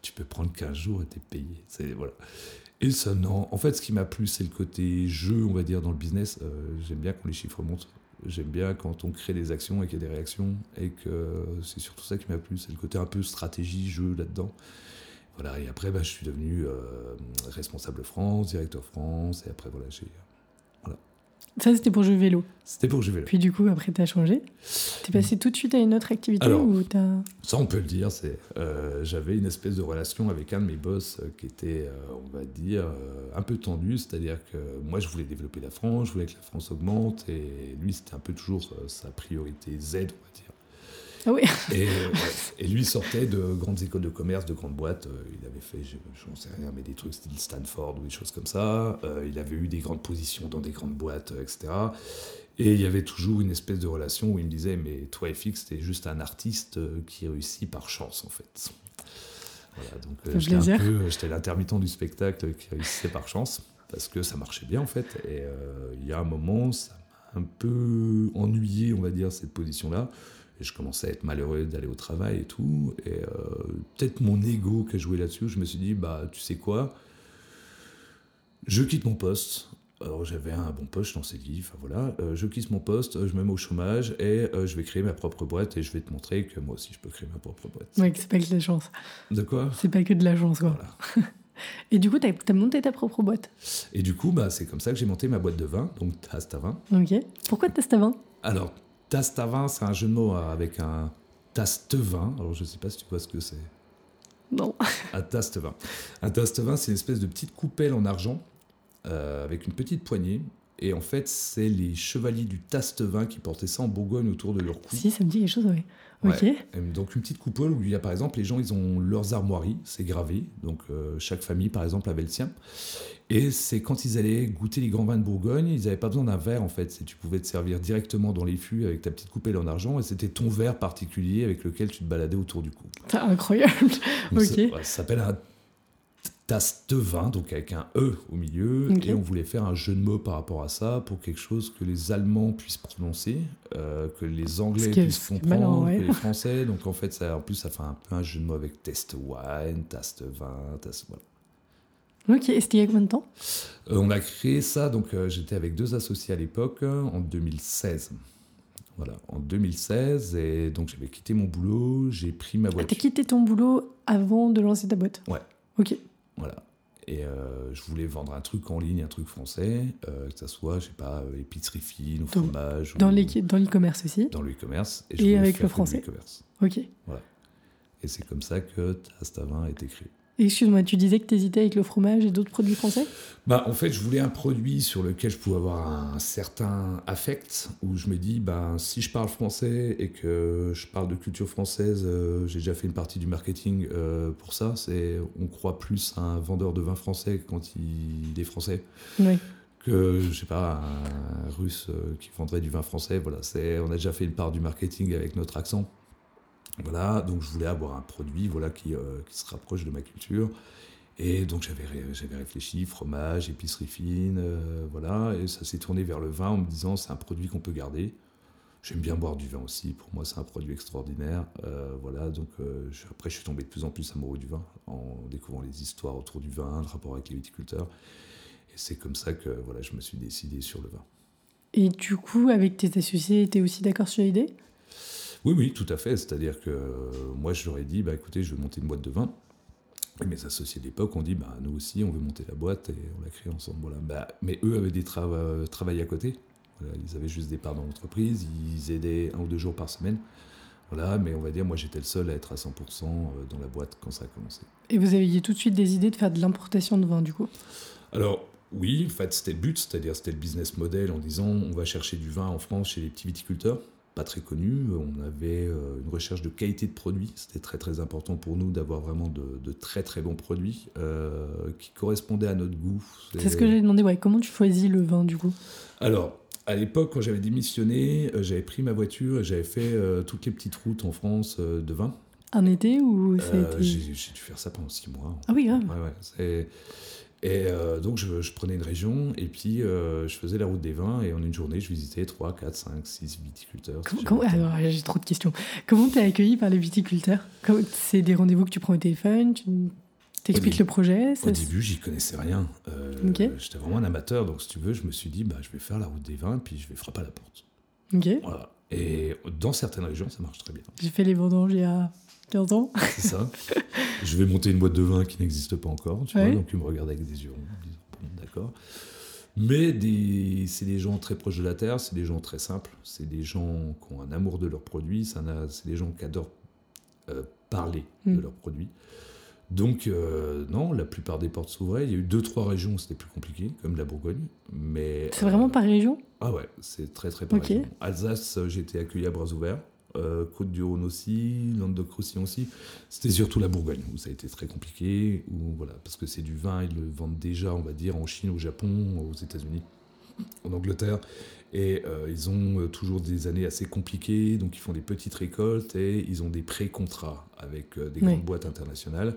Tu peux prendre 15 jours et t'es payé. C'est, voilà. Et ça, non. En fait, ce qui m'a plu, c'est le côté jeu, on va dire, dans le business. Euh, j'aime bien quand les chiffres montent. J'aime bien quand on crée des actions et qu'il y a des réactions. Et que c'est surtout ça qui m'a plu. C'est le côté un peu stratégie, jeu là-dedans. Voilà, et après, bah, je suis devenu euh, responsable France, directeur France, et après, voilà, j'ai... Ça, c'était pour jeu vélo. C'était pour que je vais là. Puis du coup, après, t'as changé. T'es passé tout de suite à une autre activité Alors. ou t'as... Ça, on peut le dire, c'est, euh, j'avais une espèce de relation avec un de mes boss euh, qui était, euh, on va dire, euh, un peu tendu, c'est-à-dire que moi, je voulais développer la France, je voulais que la France augmente, et lui, c'était un peu toujours sa priorité Z, on va dire. Ah oui. Et, lui sortait de grandes écoles de commerce, de grandes boîtes. Euh, il avait fait, je n'en sais rien, mais des trucs style Stanford ou des choses comme ça. Euh, il avait eu des grandes positions dans des grandes boîtes, euh, etc. Et il y avait toujours une espèce de relation où il me disait Mais toi, FX, t'es juste un artiste qui réussit par chance, en fait. Voilà, donc euh, j'étais un plaisir. peu- j'étais l'intermittent du spectacle qui réussissait par chance, parce que ça marchait bien, en fait. Et euh, il y a un moment, ça m'a un peu ennuyé, on va dire, cette position-là. Et je commençais à être malheureux d'aller au travail et tout. Et euh, peut-être mon ego qui a joué là-dessus, je me suis dit, bah, tu sais quoi, je quitte mon poste. Alors j'avais un bon poste, sais dit, enfin voilà, Euh, je quitte mon poste, je me mets au chômage et euh, je vais créer ma propre boîte et je vais te montrer que moi aussi je peux créer ma propre boîte. Ouais, que c'est pas que de la chance. De quoi? C'est pas que de la chance, quoi. Voilà. Et du coup, t'as as monté ta propre boîte? Et du coup, bah, c'est comme ça que j'ai monté ma boîte de vin, donc Tastavin. Ok. Pourquoi Tastavin Alors, Tastavin, c'est un jeu de mots avec un Tastevin. Alors, je sais pas si tu vois ce que c'est. Non. Un Tastevin. Un Tastevin, c'est une espèce de petite coupelle en argent euh, avec une petite poignée. Et en fait, c'est les chevaliers du Tastevin qui portaient ça en Bourgogne autour de leur cou. Si, ça me dit quelque chose, oui. Ouais. Et Donc une petite coupole où il y a par exemple les gens ils ont leurs armoiries, c'est gravé, donc euh, chaque famille par exemple avait le sien. Et c'est quand ils allaient goûter les grands vins de Bourgogne, ils n'avaient pas besoin d'un verre en fait, tu pouvais te servir directement dans les fûts avec ta petite coupelle en argent et c'était ton verre particulier avec lequel tu te baladais autour du cou. C'est incroyable. Donc, Ok. ça, ça s'appelle un tasse de vin, donc avec un E au milieu, et on voulait faire un jeu de mots par rapport à ça pour quelque chose que les Allemands puissent prononcer, euh, que les Anglais puissent est malin, comprendre, ouais. que les Français. Donc en fait, ça, en plus, ça fait un peu un jeu de mots avec test wine, taste vin, taste. Voilà. Ok. Et c'était il y a combien de temps? Euh, on a créé ça, donc euh, j'étais avec deux associés à l'époque, euh, en 2016. Voilà, en 2016, et donc j'avais quitté mon boulot, j'ai pris ma Ah, T'as quitté ton boulot avant de lancer ta boîte? Ouais. Ok. Voilà. Et euh, je voulais vendre un truc en ligne, un truc français, euh, que ça soit, je sais pas, euh, épicerie fine ou Dans- fromage. Dans ou- l'e-commerce aussi? Dans le e-commerce. je Et voulais avec le français? e-commerce. Ok. Et c'est comme ça que Tastavin a été créé. Excuse-moi, tu disais que tu hésitais avec le fromage et d'autres produits français? Bah, en fait, je voulais un produit sur lequel je pouvais avoir un certain affect, où je me dis, ben, si je parle français et que je parle de culture française, euh, j'ai déjà fait une partie du marketing euh, pour ça, c'est on croit plus à un vendeur de vin français quand il est français Oui. que, je sais pas, un russe euh, qui vendrait du vin français. Voilà, c'est, on a déjà fait une part du marketing avec notre accent. Voilà, donc je voulais avoir un produit voilà, qui, euh, se rapproche de ma culture. Et donc j'avais, j'avais réfléchi, fromage, épicerie fine, euh, voilà, et ça s'est tourné vers le vin en me disant c'est un produit qu'on peut garder. J'aime bien boire du vin aussi, pour moi c'est un produit extraordinaire. Euh, voilà, donc après je suis tombé de plus en plus amoureux du vin en découvrant les histoires autour du vin, le rapport avec les viticulteurs. Et c'est comme ça que voilà, je me suis décidé sur le vin. Et du coup, avec tes associés, t'es aussi d'accord sur l'idée? Oui, oui, tout à fait. C'est-à-dire que euh, moi, je leur ai dit, bah, écoutez, je veux monter une boîte de vin. Et mes associés d'époque ont dit, bah, nous aussi, on veut monter la boîte et on l'a créée ensemble. Voilà. Bah, mais eux avaient des trava- travails à côté. Voilà, ils avaient juste des parts dans l'entreprise, ils aidaient un ou deux jours par semaine. Voilà, mais on va dire, moi j'étais le seul à être à 100% dans la boîte quand ça a commencé. Et vous aviez tout de suite des idées de faire de l'importation de vin du coup? Alors, oui, en fait, c'était le but, c'est-à-dire c'était le business model en disant on va chercher du vin en France chez les petits viticulteurs, pas très connus. On avait euh, une recherche de qualité de produits. C'était très très important pour nous d'avoir vraiment de, très très bons produits euh, qui correspondaient à notre goût. C'est ce que j'ai demandé, ouais. Comment tu choisis le vin du coup? Alors, à l'époque, quand j'avais démissionné, euh, j'avais pris ma voiture et j'avais fait toutes les petites routes en France de vin. Un été ou J'ai dû faire ça pendant six mois. Ah oui, grave. Ouais, ouais. Et euh, donc, je, prenais une région et puis euh, je faisais la route des vins et en une journée, je visitais 3, 4, 5, 6 viticulteurs. j'ai trop de questions. Comment tu es accueilli par les viticulteurs? C'est des rendez-vous que tu prends au téléphone? Tu t'expliques le projet? Au début, j'y connaissais rien. Euh, J'étais vraiment un amateur, donc si tu veux, je me suis dit, bah, je vais faire la route des vins puis je vais frapper à la porte. Ok. Voilà. Et dans certaines régions, ça marche très bien. J'ai fait les vendanges il y a 15 ans. C'est ça. je vais monter une boîte de vin qui n'existe pas encore, tu vois, donc ils me regardent avec des yeux ronds, d'accord. Mais c'est des gens très proches de la terre, c'est des gens très simples, c'est des gens qui ont un amour de leurs produits, c'est des gens qui adorent euh, parler de hmm. leurs produits. Donc, euh, non, la plupart des portes s'ouvraient. Il y a eu deux, trois régions où c'était plus compliqué, comme la Bourgogne. Mais C'est vraiment par région? Ah ouais, c'est très, très par région. Alsace, j'ai été accueilli à bras ouverts. Euh, Côte-du-Rhône aussi, Languedoc-Roussillon aussi. C'était surtout la Bourgogne où ça a été très compliqué, où, voilà, parce que c'est du vin, ils le vendent déjà, on va dire, en Chine, au Japon, aux États-Unis, en Angleterre. Et euh, ils ont euh, toujours des années assez compliquées, donc ils font des petites récoltes et ils ont des pré-contrats avec des grandes boîtes internationales.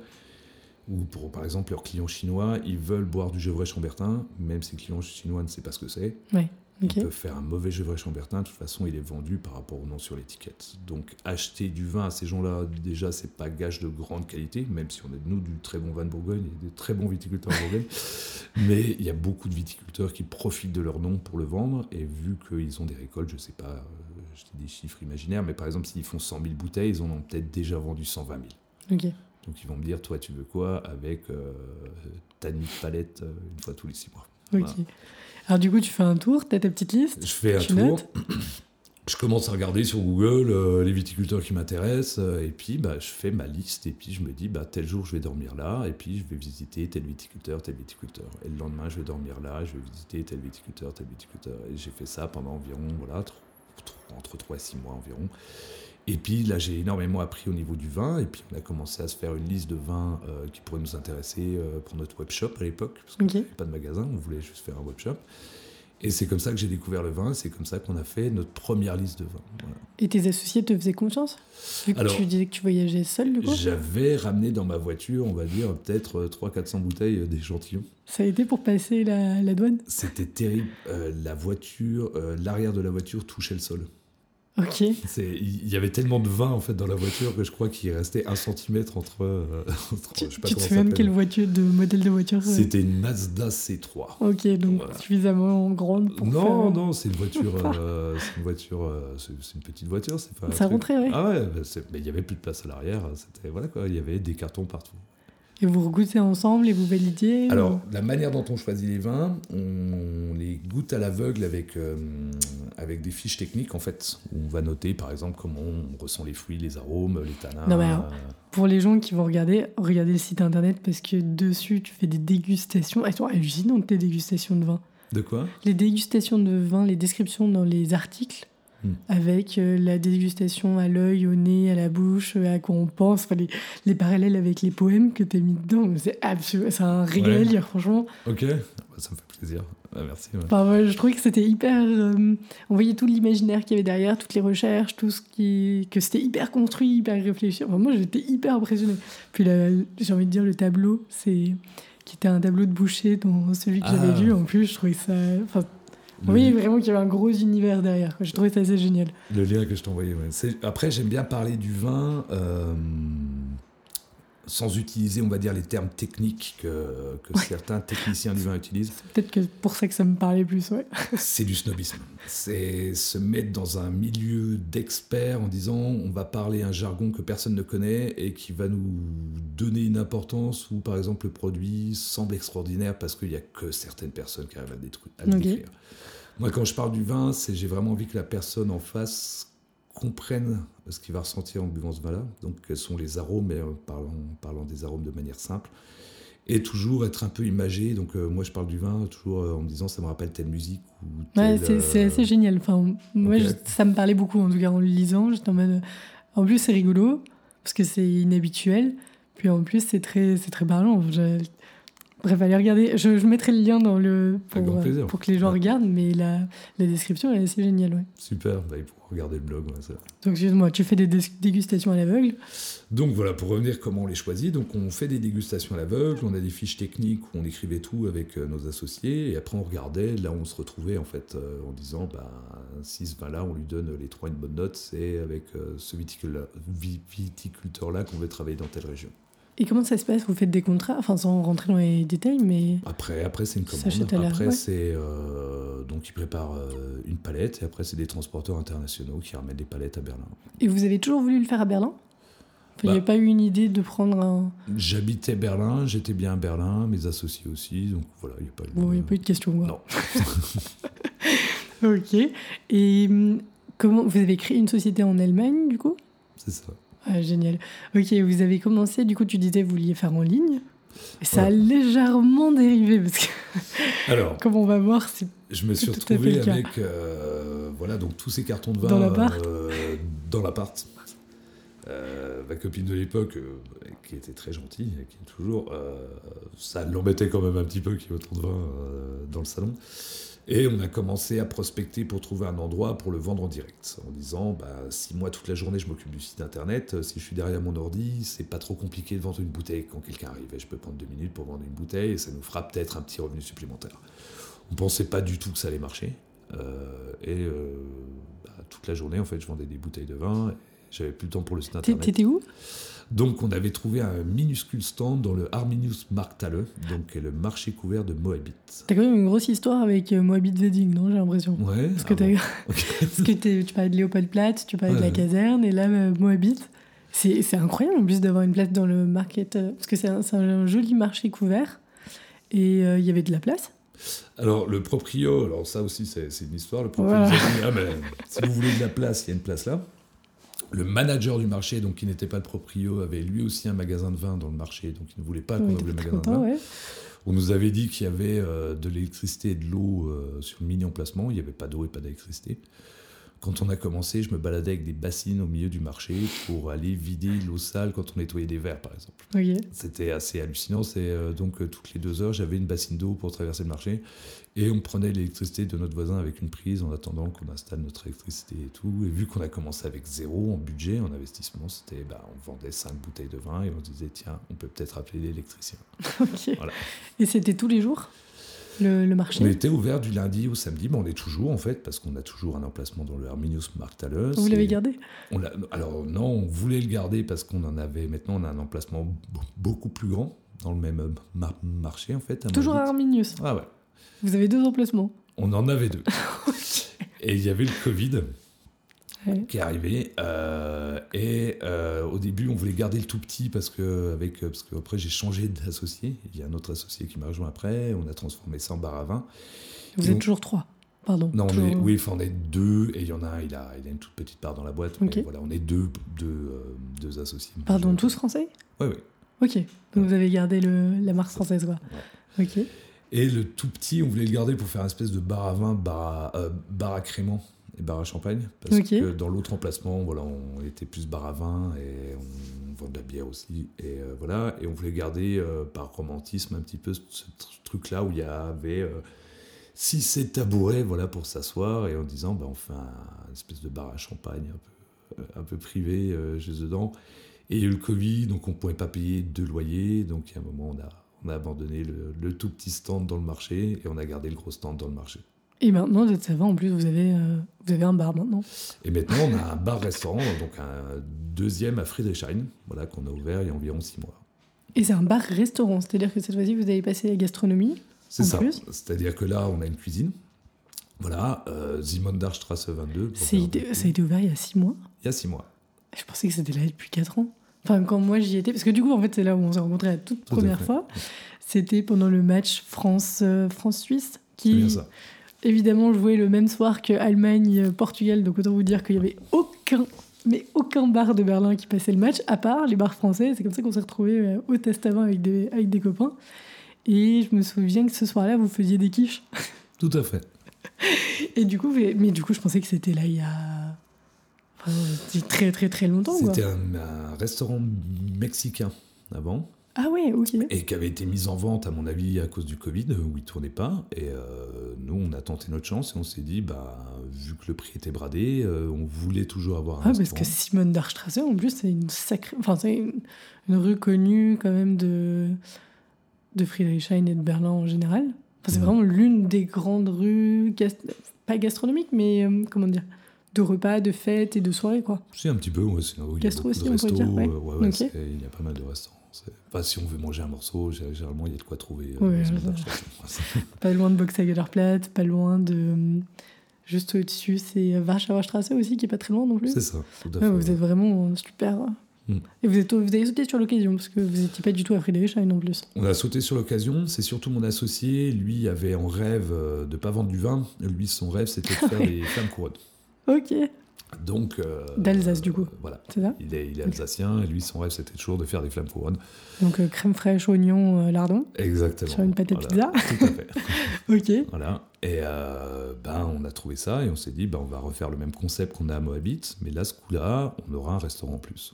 Ou pour, par exemple, leurs clients chinois, ils veulent boire du Gevrey Chambertin, même si le client chinois ne sait pas ce que c'est. Ouais. Il peut faire un mauvais Gevrey Chambertin, de toute façon, il est vendu par rapport au nom sur l'étiquette. Donc, acheter du vin à ces gens-là, déjà, c'est pas gage de grande qualité, même si on est, nous, du très bon vin de Bourgogne et des très bons viticulteurs en Bourgogne. Mais il y a beaucoup de viticulteurs qui profitent de leur nom pour le vendre, et vu qu'ils ont des récoltes, je sais pas, euh, je dis des chiffres imaginaires, mais par exemple, s'ils font 100 000 bouteilles, ils en ont peut-être déjà vendu 120 000. Donc, ils vont me dire, toi, tu veux quoi avec euh, ta nuit de palette euh, une fois tous les six mois? Alors du coup, tu fais un tour, tu as ta petite liste Je fais un tour. Je commence à regarder sur Google euh, les viticulteurs qui m'intéressent, euh, et puis bah, je fais ma liste, et puis je me dis, bah, tel jour je vais dormir là, et puis je vais visiter tel viticulteur, tel viticulteur. Et le lendemain, je vais dormir là, je vais visiter tel viticulteur, tel viticulteur. Et j'ai fait ça pendant environ, voilà, entre 3 et 6 mois environ. Et puis là, j'ai énormément appris au niveau du vin. Et puis on a commencé à se faire une liste de vins euh, qui pourraient nous intéresser euh, pour notre webshop à l'époque, parce qu'on n'avait pas de magasin, on voulait juste faire un webshop. Et c'est comme ça que j'ai découvert le vin, c'est comme ça qu'on a fait notre première liste de vins. Et tes associés te faisaient confiance? Vu que tu disais que tu voyageais seul, du coup? J'avais ramené dans ma voiture, on va dire, peut-être 300-400 bouteilles d'échantillons. Ça a été pour passer la, la douane? C'était terrible. Euh, la voiture, l'arrière de la voiture touchait le sol. Ok. Il y avait tellement de vin en fait dans la voiture que je crois qu'il restait un centimètre entre. Euh, tu, te souviens de quelle voiture, de modèle de voiture euh C'était une Mazda C3. Ok, donc suffisamment grande pour. Non, non, c'est une voiture. Euh, c'est une voiture. c'est une petite voiture. Pas ça rentrait, oui. Ah ouais, bah, mais il y avait plus de place à l'arrière. C'était voilà quoi. Il y avait des cartons partout. Et vous goûtez ensemble et vous validiez Alors, la manière dont on choisit les vins, on les goûte à l'aveugle avec, euh, avec des fiches techniques, en fait. on va noter, par exemple, comment on ressent les fruits, les arômes, les tanins. Non, mais pour les gens qui vont regarder, regardez le site internet parce que dessus, tu fais des dégustations. Elles sont hallucinantes, tes dégustations de vin. De quoi? Les dégustations de vin, les descriptions dans les articles Hmm. avec euh, la dégustation à l'œil, au nez, à la bouche, à quoi on pense, les, les, parallèles avec les poèmes que tu as mis dedans. C'est c'est un régal, franchement. Ok, bah, ça me fait plaisir. Ah, merci. je trouvais que c'était hyper. Euh, on voyait tout l'imaginaire qu'il y avait derrière, toutes les recherches, tout ce qui. que c'était hyper construit, hyper réfléchi. moi, j'étais hyper impressionné Puis j'ai envie de dire, le tableau, c'est qui était un tableau de boucher dans celui que j'avais ah. vu. En plus, je trouvais ça. Oui, vraiment qu'il y avait un gros univers derrière. J'ai trouvé ça assez génial. Le lien que je t'ai envoyé. Après, j'aime bien parler du vin euh, sans utiliser, on va dire, les termes techniques que, que certains techniciens du vin utilisent. C'est peut-être que pour ça que ça me parlait plus, ouais. C'est du snobisme. C'est se mettre dans un milieu d'experts en disant on va parler un jargon que personne ne connaît et qui va nous donner une importance où, par exemple, le produit semble extraordinaire parce qu'il n'y a que certaines personnes qui arrivent à, détruire, à le décrire. Moi, quand je parle du vin, c'est j'ai vraiment envie que la personne en face comprenne ce qu'il va ressentir en buvant ce vin-là. Donc, quels sont les arômes, mais en parlant, parlant des arômes de manière simple. Et toujours être un peu imagé. Donc, euh, moi, je parle du vin toujours euh, en me disant ça me rappelle telle musique. Ou Ouais, telle, c'est c'est euh, assez génial. Enfin, moi, je- ça me parlait beaucoup, en tout cas, en le lisant. J'étais en mode. En plus, c'est rigolo, parce que c'est inhabituel. Puis en plus, c'est très, c'est très parlant. Je- Bref, allez regarder. Je, je mettrai le lien dans le, pour, euh, pour que les gens Ouais. regardent, mais la, la description est assez géniale. Ouais. Super, bah, il faut regarder le blog. ouais, ça. Donc, excuse-moi, tu fais des dégustations à l'aveugle? Donc voilà, pour revenir comment on les choisit, donc on fait des dégustations à l'aveugle, on a des fiches techniques où on écrivait tout avec euh, nos associés, et après on regardait là où on se retrouvait en fait, euh, en disant, bah, si ce vin-là, on lui donne les trois une bonne note, c'est avec euh, ce viticul- vi- viticulteur-là qu'on veut travailler dans telle région. Et comment ça se passe? Vous faites des contrats? Enfin, sans rentrer dans les détails, mais. Après, après c'est une commande, après ouais. c'est, euh, donc ils préparent euh, une palette, et après c'est des transporteurs internationaux qui ramènent des palettes à Berlin. Et vous avez toujours voulu le faire à Berlin? Il n'y Bah. avait pas eu une idée de prendre un. J'habitais Berlin, j'étais bien à Berlin, mes associés aussi, donc voilà, il n'y a pas eu Bon, il n'y a pas eu de question. quoi. Non. Ok. Et hum, comment vous avez créé une société en Allemagne, du coup? C'est ça. Ah, Génial. Ok, vous avez commencé, du coup, tu disais que vous vouliez faire en ligne. Ça a légèrement dérivé, parce que, Alors, comme on va voir, c'est je me suis retrouvé avec euh, voilà, donc tous ces cartons de vin Dans l'appart euh, dans l'appart. Euh, ma copine de l'époque, euh, qui était très gentille, qui est toujours, euh, ça l'embêtait quand même un petit peu qu'il y ait autant de vin dans le salon. Et on a commencé à prospecter pour trouver un endroit pour le vendre en direct, en disant bah, si moi toute la journée je m'occupe du site internet, si je suis derrière mon ordi, c'est pas trop compliqué de vendre une bouteille quand quelqu'un arrive. Et je peux prendre deux minutes pour vendre une bouteille et ça nous fera peut-être un petit revenu supplémentaire. On pensait pas du tout que ça allait marcher. Et bah, toute la journée, en fait, je vendais des bouteilles de vin. J'avais plus le temps pour le site internet. T'étais où? Donc, on avait trouvé un minuscule stand dans le Arminius Markthalle, donc le marché couvert de Moabit. T'as quand même une grosse histoire avec euh, Moabit Wedding, non J'ai l'impression? Ouais. Parce que, ah parce que tu parlais de Léopoldplatz, tu parlais de la Ouais. caserne, et là, euh, Moabit. C'est incroyable en plus d'avoir une place dans le market, euh, parce que c'est un, joli marché couvert, et euh, il y avait de la place. Alors, le proprio, alors ça aussi, c'est une histoire. Le proprio Voilà. dit, ah, mais si vous voulez de la place, il y a une place là. Le manager du marché, donc qui n'était pas le proprio, avait lui aussi un magasin de vin dans le marché, donc il ne voulait pas On qu'on ouvre le magasin de vin. ouais. On nous avait dit qu'il y avait euh, de l'électricité et de l'eau euh, sur le mini emplacement. Il n'y avait pas d'eau et pas d'électricité. Quand on a commencé, je me baladais avec des bassines au milieu du marché pour aller vider l'eau sale quand on nettoyait des verres, par exemple. C'était assez hallucinant. C'est euh, donc toutes les deux heures, j'avais une bassine d'eau pour traverser le marché et on prenait l'électricité de notre voisin avec une prise en attendant qu'on installe notre électricité et tout. Et vu qu'on a commencé avec zéro en budget, en investissement, c'était bah, on vendait cinq bouteilles de vin et on se disait tiens, on peut peut-être appeler l'électricien. Ok. Voilà. Et c'était tous les jours le, le marché? On était ouvert du lundi au samedi, mais on est toujours en fait, parce qu'on a toujours un emplacement dans le Arminius Markthalle. Vous l'avez gardé? on Alors non, on voulait le garder parce qu'on en avait, maintenant on a un emplacement beaucoup plus grand dans le même euh, mar- marché en fait. à Toujours à Moabit. Arminius. Ah ouais, Vous avez deux emplacements. on en avait deux. Et il y avait le Covid Ouais. qui est arrivé. euh, et euh, au début, on voulait garder le tout petit parce que, avec, euh, parce que après j'ai changé d'associé. Il y a un autre associé qui m'a rejoint après. On a transformé ça en bar à vin. Vous Et êtes on- toujours trois. Pardon. Non, on Toujours- est, oui, enfin, on est deux, et il y en a un, il a, il a une toute petite part dans la boîte. Ok. Mais voilà, on est deux, deux, euh, deux associés. Pardon, tous français? Oui, oui. Ok. Donc vous avez gardé le, la marque française, quoi. Ok. Et le tout petit, on voulait le garder pour faire une espèce de bar à vin, bar à, euh, bar à crément et bar à champagne. Parce que dans l'autre emplacement, voilà, on était plus bar à vin et on vend de la bière aussi. Et euh, voilà, et on voulait garder euh, par romantisme un petit peu ce, ce tr- truc-là où il y avait euh, six, sept tabourets voilà, pour s'asseoir et en disant, bah, on fait un, une espèce de bar à champagne un peu, un peu privé chez dedans. Et il y a eu le Covid, donc on ne pouvait pas payer de loyer. Donc à un moment, on a, on a abandonné le, le tout petit stand dans le marché et on a gardé le gros stand dans le marché. Et maintenant, vous êtes savant, en plus, vous avez, euh, vous avez un bar maintenant. Et maintenant, on a un bar-restaurant, donc un deuxième à Friedrichshain, voilà, qu'on a ouvert il y a environ six mois. Et c'est un bar-restaurant, c'est-à-dire que cette fois-ci, vous avez passé la gastronomie. C'est ça. C'est-à-dire que là, on a une cuisine. Voilà, euh, Simondarstrasse 22. pour C'est faire idée- beaucoup. ça a été ouvert il y a six mois. Il y a six mois. Je pensais que c'était là depuis quatre ans. Enfin, quand moi j'y étais, parce que du coup, en fait, c'est là où on s'est rencontrés la toute Tout première fois. C'était pendant le match France, euh, France-Suisse. C'est bien Qui... ça. évidemment joué le même soir que Allemagne-Portugal, donc autant vous dire qu'il n'y avait aucun, mais aucun bar de Berlin qui passait le match, à part les bars français. C'est comme ça qu'on s'est retrouvés euh, au Testavin avec des, avec des copains. Et je me souviens que ce soir-là, vous faisiez des quiches. Tout à fait. Et du coup, mais, mais du coup, je pensais que c'était là il y a c'était très très très longtemps. C'était un, un restaurant mexicain avant. Ah ouais, ok. Et qui avait été mis en vente, à mon avis, à cause du Covid, où il tournait pas. Et euh, nous, on a tenté notre chance et on s'est dit, bah, vu que le prix était bradé, euh, on voulait toujours avoir un Ah, parce restaurant. que Simone d'Archstrasse, en plus, c'est une sacrée. Enfin, c'est une, une rue connue quand même de, de Friedrichshain et de Berlin en général. Enfin, c'est vraiment l'une des grandes rues, pas gastronomiques, mais euh, comment dire, de repas, de fêtes et de soirées, quoi. C'est un petit peu, ouais, c'est- il y a beaucoup aussi, on restos. pourrait dire, ouais. euh, ouais, ouais, il y a pas mal de restaurants. Enfin, si on veut manger un morceau, gé- généralement, il y a de quoi trouver. euh. Pas loin de Boxhagenerplatz, pas loin de. euh, Juste au-dessus, c'est Warschauer Straße aussi, qui est pas très loin non plus. C'est ça, tout à Ouais, fait. vous êtes vraiment euh, super. Et vous, êtes, vous avez sauté sur l'occasion, parce que vous n'étiez pas du tout à Friedrichshain en plus. On a sauté sur l'occasion. C'est surtout mon associé. Lui avait en rêve euh, de pas vendre du vin. Lui, son rêve, c'était de faire des flammes couronnes. Ok, Donc. euh, D'Alsace, du coup. voilà. c'est ça Il est, il est Ok. alsacien et lui, son rêve, c'était toujours de faire des flammes couronnes. Donc euh, crème fraîche, oignon, euh, lardon, Exactement. sur une pâte à Voilà, pizza. Tout à fait. Ok. Voilà. Et euh, ben, on a trouvé ça et on s'est dit, ben, on va refaire le même concept qu'on a à Moabit, mais là, ce coup-là, on aura un restaurant en plus.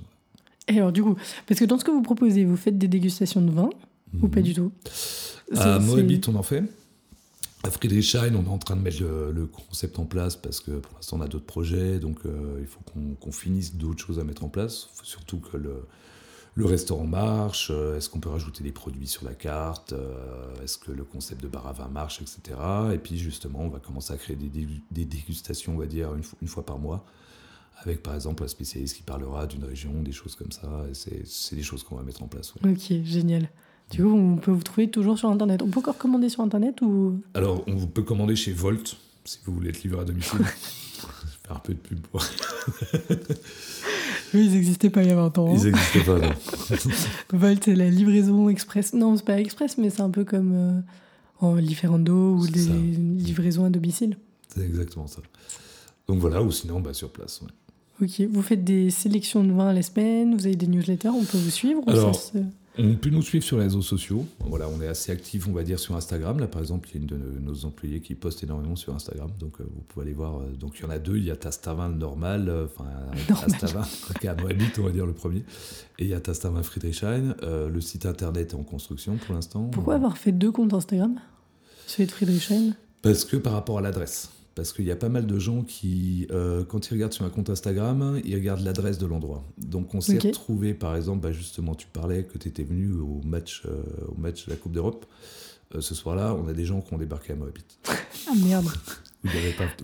Et alors du coup, parce que dans ce que vous proposez, vous faites des dégustations de vin ou pas du tout? À Mhm. Moabit, on en fait. À Friedrichshain, on est en train de mettre le, concept en place parce que pour l'instant, on a d'autres projets, donc euh, il faut qu'on finisse d'autres choses à mettre en place. Faut surtout que le, restaurant marche. euh, Est-ce qu'on peut rajouter des produits sur la carte euh, Est-ce que le concept de bar à vin marche, etc. Et puis justement, on va commencer à créer des, dégu- des dégustations, on va dire, une, fo- une fois par mois. Avec par exemple un spécialiste qui parlera d'une région, des choses comme ça. C'est- des choses qu'on va mettre en place. Ok, génial. Du coup, on peut vous trouver toujours sur Internet. On peut encore commander sur Internet ou... Alors, on peut commander chez Volt, si vous voulez être livré à domicile. Je vais faire un peu de pub pour. Oui, ils n'existaient pas il y a 20 ans. hein. Ils n'existaient pas, non. Volt, c'est la livraison express. Non, c'est pas express, mais c'est un peu comme euh, en Lieferando ou des ça. livraisons à domicile. C'est exactement ça. Donc voilà, ou sinon, bah, sur place. ouais. Ok, vous faites des sélections de vins à la semaine, vous avez des newsletters, on peut vous suivre ou Alors, ça On peut nous suivre sur les réseaux sociaux. Voilà, on est assez actifs, on va dire, sur Instagram. Là, par exemple, il y a une de nos employés qui poste énormément sur Instagram. Donc, euh, vous pouvez aller voir. euh, donc, il y en a deux. Il y a Tastavin le normal, euh, enfin. Tastavin, qui est à Moabit, on va dire le premier. Et il y a Tastavin Friedrichshain. Euh, le site internet est en construction pour l'instant. Pourquoi avoir fait deux comptes Instagram? Celui de Friedrichshain? Parce que par rapport à l'adresse. Parce qu'il y a pas mal de gens qui, euh, quand ils regardent sur un compte Instagram, ils regardent l'adresse de l'endroit. Donc on s'est Ok. retrouvé, par exemple, bah, justement, tu parlais que tu étais venu au match, euh, au match de la Coupe d'Europe. Euh, ce soir-là, on a des gens qui ont débarqué à Moabit, Ah merde où il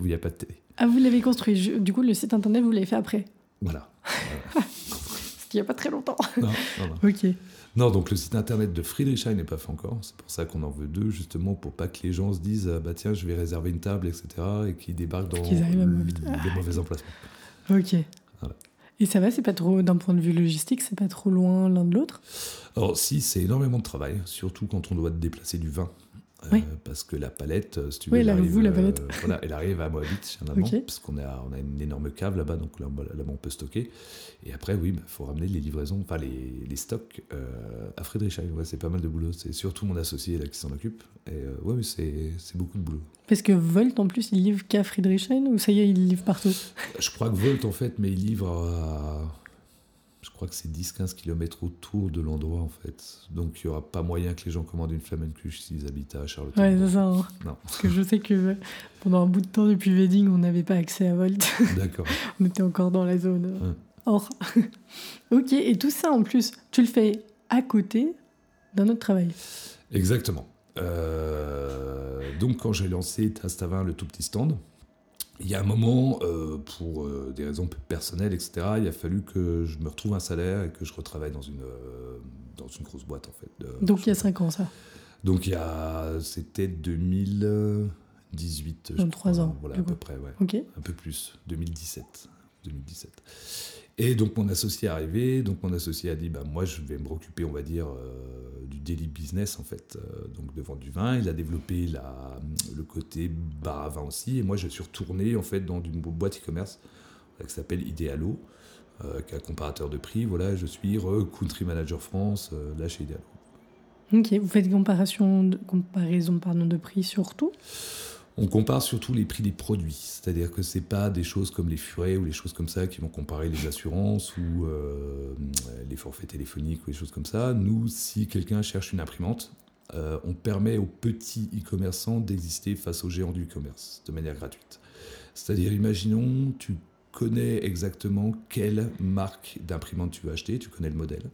n'y il a pas de télé. Ah, vous l'avez construit. Je- Du coup, le site internet, vous l'avez fait après Voilà. Parce qu'il n'y a pas très longtemps. Non, non, non. ok. Non, donc le site internet de Friedrichshain n'est pas fait encore. C'est pour ça qu'on en veut deux, justement, pour pas que les gens se disent ah, bah tiens, je vais réserver une table, etc. et qu'ils débarquent dans Qu'ils le- les mauvais emplacements. Ok. Voilà. Et ça va, c'est pas trop, d'un point de vue logistique, c'est pas trop loin l'un de l'autre? Alors si, c'est énormément de travail, surtout quand on doit déplacer du vin. Euh, Oui. Parce que la palette, euh, si tu Oui, veux, là, elle arrive, vous, la euh, palette. voilà, elle arrive à Moabit, parce qu'on a, on a une énorme cave là-bas, donc là, là on peut stocker. Et après, oui, il faut ramener les livraisons, enfin les, les stocks à Friedrichshain. Ouais, c'est pas mal de boulot. C'est surtout mon associé là qui s'en occupe. Et ouais, oui, c'est, c'est beaucoup de boulot. Parce que Volt, en plus, il livre qu'à Friedrichshain ou ça y est, il livre partout? Je crois que Volt, en fait, mais il livre à. Je crois que c'est 10-15 km autour de l'endroit, en fait. Donc, il n'y aura pas moyen que les gens commandent une flamencuche s'ils habitent à Charlotte. Ouais, c'est ça. hein. Non, Parce que je sais que pendant un bout de temps depuis Wedding, on n'avait pas accès à Volt. d'accord. on était encore dans la zone euh, Ouais. or. ok, et tout ça en plus, tu le fais à côté d'un autre travail. Exactement. Euh, donc, quand j'ai lancé Tastavin, le tout petit stand, il y a un moment, euh, pour euh, des raisons personnelles, etc., il a fallu que je me retrouve un salaire et que je retravaille dans une, euh, dans une grosse boîte, en fait. Donc il y a 5 ans, ça. Donc il y a, c'était 2018, je Dans trois crois. ans, Voilà, à peu près, ouais. Ok. Un peu plus, 2017. 2017. Et donc mon associé est arrivé, donc mon associé a dit bah moi je vais me occuper on va dire du daily business en fait, donc de vendre du vin. Il a développé la, le côté bar à vin aussi et moi je suis retourné en fait dans une boîte e-commerce qui s'appelle Idealo, qui est un comparateur de prix. Voilà, je suis country manager France là chez Idealo. Ok, vous faites comparaison comparaison pardon, de prix surtout on compare surtout les prix des produits, c'est-à-dire que c'est pas des choses comme les furets ou les choses comme ça qui vont comparer les assurances ou euh, les forfaits téléphoniques ou des choses comme ça. Nous, si quelqu'un cherche une imprimante, euh, on permet aux petits e-commerçants d'exister face aux géants du e-commerce de manière gratuite. C'est-à-dire, imaginons, tu connais exactement quelle marque d'imprimante tu veux acheter, tu connais le modèle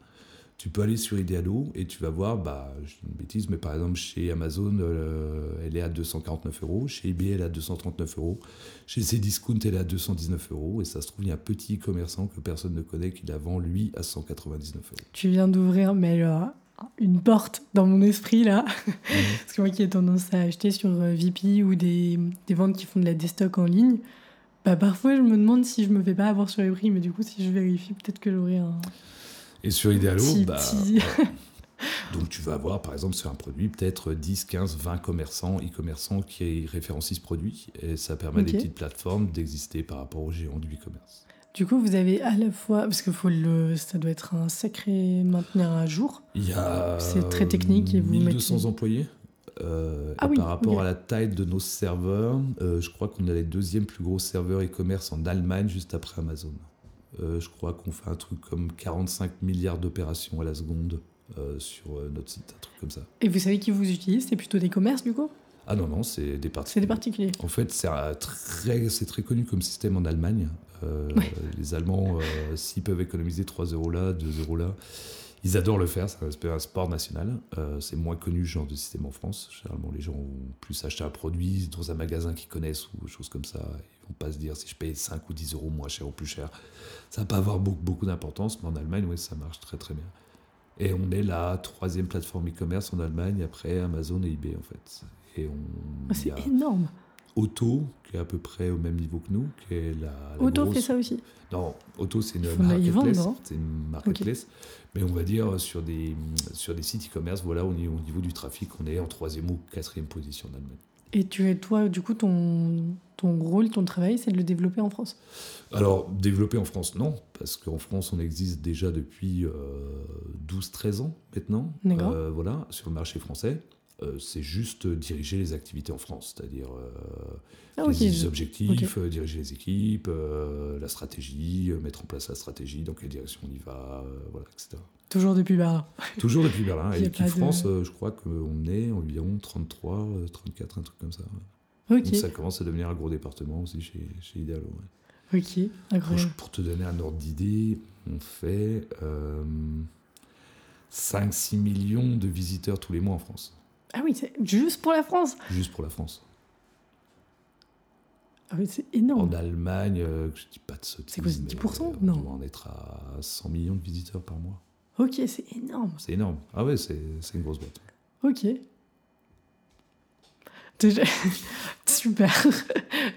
tu peux aller sur Idealo et tu vas voir, bah, je dis une bêtise, mais par exemple chez Amazon, euh, elle est à 249 euros, chez eBay, elle est à 239 euros, chez Cdiscount, elle est à 219 euros, et ça se trouve, il y a un petit commerçant que personne ne connaît qui la vend, lui, à 199 euros. Tu viens d'ouvrir, mais une porte dans mon esprit, là, parce que moi qui ai tendance à acheter sur euh, VP ou des, des ventes qui font de la déstock en ligne, bah, parfois je me demande si je me fais pas avoir sur les prix, mais du coup, si je vérifie, peut-être que j'aurai un et sur Idealo, bah, donc tu vas avoir par exemple sur un produit peut-être 10, 15, 20 commerçants, e-commerçants qui référencient ce produit et ça permet à des petites plateformes d'exister par rapport aux géants du e-commerce. Du coup, vous avez à la fois, parce que faut le, ça doit être un sacré maintenir à jour. Il y a c'est très technique et vous 1200 mettez... employés. Euh, ah par rapport à la taille de nos serveurs, euh, je crois qu'on est les deuxième plus gros serveurs e-commerce en Allemagne, juste après Amazon. Euh, je crois qu'on fait un truc comme 45 milliards d'opérations à la seconde euh, sur euh, notre site, un truc comme ça. Et vous savez qui vous utilise? C'est plutôt des commerces du coup? Ah non, non, c'est des particuliers. C'est des particuliers. En fait, c'est très, très connu comme système en Allemagne. Les Allemands, s'ils peuvent économiser 3 euros là, 2 euros là, ils adorent le faire, c'est un sport national. c'est moins connu ce genre de système en France. Généralement, les gens vont plus acheter un produit dans un magasin qu'ils connaissent ou choses comme ça. Pas se dire si je paye 5 ou 10 euros moins cher ou plus cher. Ça va pas avoir beaucoup, beaucoup d'importance, mais en Allemagne, oui, ça marche très très bien. Et on est la troisième plateforme e-commerce en Allemagne après Amazon et eBay en fait. Et on. Ah, c'est énorme. Auto, qui est à peu près au même niveau que nous, qui est la. Auto fait ça aussi. Non, Auto c'est une marketplace. C'est une marketplace. Mais on va dire sur des sur des sites e-commerce, voilà, au niveau, au niveau du trafic, on est en troisième ou quatrième position en Allemagne. Et tu es toi, du coup, ton, ton rôle, ton travail, c'est de le développer en France? Alors, développer en France, non, parce qu'en France, on existe déjà depuis 12-13 euh, ans maintenant. Euh, voilà, sur le marché français. Euh, c'est juste diriger les activités en France, c'est-à-dire ah, les objectifs, diriger les équipes, la stratégie, mettre en place la stratégie, dans quelle direction on y va, voilà, etc. Toujours depuis Berlin. Toujours depuis Berlin. Et l'équipe France, je crois qu'on est environ 33, 34, un truc comme ça. Donc ça commence à devenir un gros département aussi chez, chez Idealo. Ok, incroyable. Pour, te donner un ordre d'idée, on fait 5-6 euh, millions de visiteurs tous les mois en France. Ah oui, c'est juste pour la France Juste pour la France. Ah oui, c'est énorme. En Allemagne, euh, je dis pas de sottises. C'est quoi, 10% euh, Non. On doit en être à 100 millions de visiteurs par mois. Ok, c'est énorme. C'est énorme. Ah ouais, c'est une grosse boîte. Ok. Super.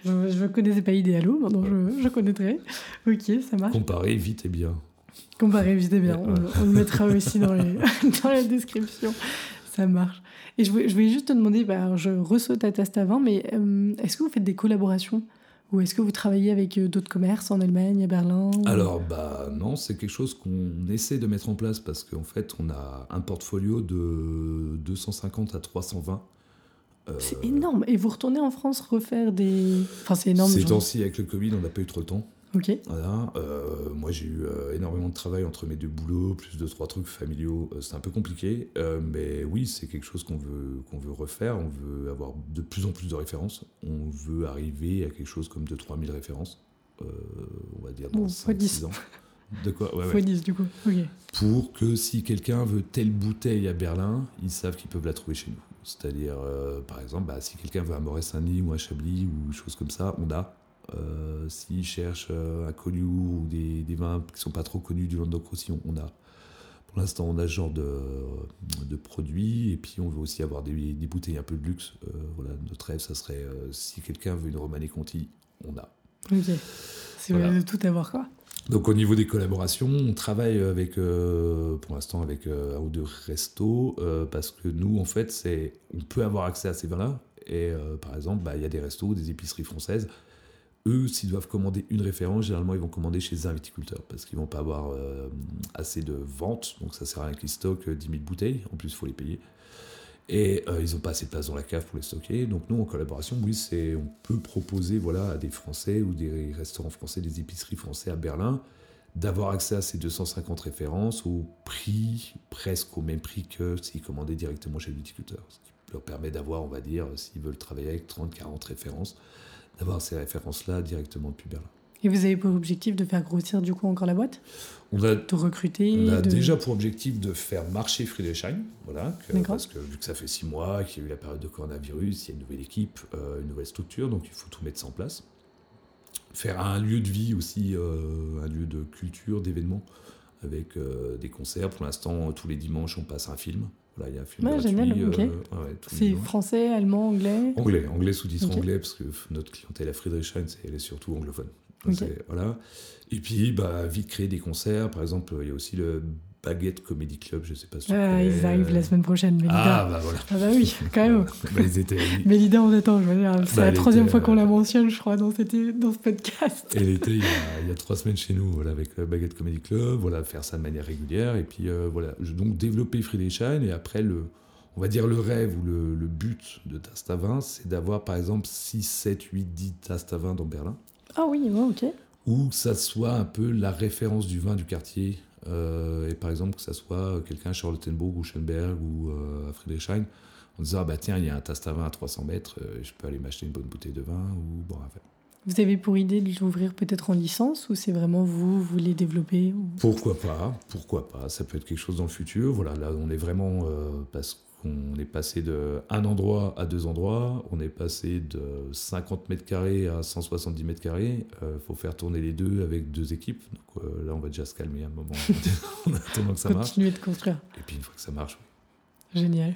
je ne connaissais pas Idéalo, maintenant je, je connaîtrai. Ok, ça marche. Comparer vite et bien. Comparer vite et bien. On, le mettra aussi dans, les, dans la description. Ça marche. Et je voulais, je voulais juste te demander, bah, je ressaute à test avant, mais euh, est-ce que vous faites des collaborations? Ou est-ce que vous travaillez avec euh, d'autres commerces en Allemagne, à Berlin Alors, bah non, c'est quelque chose qu'on essaie de mettre en place parce qu'en fait, on a un portfolio de 250 à 320 euh, c'est énorme. Et vous retournez en France refaire des. Enfin, c'est énorme. Ces temps-ci, avec le Covid, on n'a pas eu trop le temps. Ok. Voilà. Euh, moi, j'ai eu euh, énormément de travail entre mes deux boulots, plus de trois trucs familiaux. c'est un peu compliqué. mais oui, c'est quelque chose qu'on veut, qu'on veut refaire. On veut avoir de plus en plus de références. On veut arriver à quelque chose comme 2-3 000 références. on va dire dans 5-6 ans. De quoi ouais, 10 du coup. Pour que si quelqu'un veut telle bouteille à Berlin, ils savent qu'ils peuvent la trouver chez nous. C'est-à-dire, euh, par exemple, bah, si quelqu'un veut un Moret Saint-Denis ou un Chablis ou chose comme ça, on a. Euh, S'il cherche euh, un connu ou des, des, vins qui sont pas trop connus du Languedoc-Roussillon, on a. Pour l'instant, on a ce genre de, de, produits. Et puis, on veut aussi avoir des, des bouteilles un peu de luxe. Euh, voilà, notre rêve, ça serait si quelqu'un veut une Romanée Conti, on a. Ok. C'est voilà. de tout avoir, quoi. Donc au niveau des collaborations, on travaille avec, euh, pour l'instant avec euh, un ou deux restos, euh, parce que nous, en fait, c'est, on peut avoir accès à ces vins-là. Et euh, par exemple, bah, il y a des restos, des épiceries françaises. Eux, s'ils doivent commander une référence, généralement, ils vont commander chez un viticulteur, parce qu'ils vont pas avoir euh, assez de ventes. Donc ça sert à rien qu'ils stockent 10 000 bouteilles. En plus, il faut les payer. Et euh, ils n'ont pas assez de place dans la cave pour les stocker. Donc nous, en collaboration, oui, c'est, on peut proposer voilà, à des Français ou des restaurants français, des épiceries français à Berlin, d'avoir accès à ces 250 références au prix, presque au même prix que s'ils commandaient directement chez le viticulteur. Ce qui leur permet d'avoir, on va dire, s'ils veulent travailler avec 30-40 références, d'avoir ces références-là directement depuis Berlin. Et vous avez pour objectif de faire grossir du coup encore la boîte? On a De recruter On a de- déjà pour objectif de faire marcher Friedrichshain, voilà, que- parce que vu que ça fait six mois, qu'il y a eu la période de coronavirus, il y a une nouvelle équipe, euh, une nouvelle structure, donc il faut tout mettre ça en place. Faire un lieu de vie aussi, euh, un lieu de culture, d'événements, avec euh, des concerts. Pour l'instant, tous les dimanches, on passe un film. Voilà, il y a un film Ouais, gratuit. euh, ouais, tous les C'est français, allemand, anglais Anglais, anglais sous-titres anglais, parce que notre clientèle à Friedrichshain, elle est surtout anglophone. Voilà. Et puis, bah, vite créer des concerts. Par exemple, il y a aussi le Baguette Comedy Club, je sais pas si Ah, connais. Ils arrivent la semaine prochaine, Mélida. Ah, bah voilà. Ah bah oui, quand même. Bah, ils étaient... Mélida, on attend. Je veux dire, c'est Bah, la troisième était, fois qu'on euh, la mentionne, je crois, dans, cette, dans ce podcast. Elle était il y, a, il y a trois semaines chez nous, voilà, avec le Baguette Comedy Club, voilà, faire ça de manière régulière, et puis euh, voilà, je- donc développer Friedrichshain, et après, le, on va dire le rêve ou le, le but de Tastavin, c'est d'avoir par exemple 6, 7, 8, 10 Tastavin dans Berlin. Ah oui, ouais, ok. ou que ça soit un peu la référence du vin du quartier. Euh, et par exemple, que ça soit quelqu'un à Charlottenburg ou Schönberg ou euh, à Friedrichshain, en disant ah bah tiens, il y a un tastavin à 300 mètres, euh, je peux aller m'acheter une bonne bouteille de vin. Ou, bon, Vous avez pour idée de l'ouvrir peut-être en licence ou c'est vraiment vous, vous voulez développer ou- Pourquoi pas Pourquoi pas Ça peut être quelque chose dans le futur. Voilà, là, on est vraiment euh, parce qu'on est passé de un endroit à deux endroits. On est passé de 50 mètres carrés à 170 mètres carrés. Il faut faire tourner les deux avec deux équipes. Donc euh, là, on va déjà se calmer un moment en attendant que ça marche. Continuer de construire. Et puis une fois que ça marche, Génial.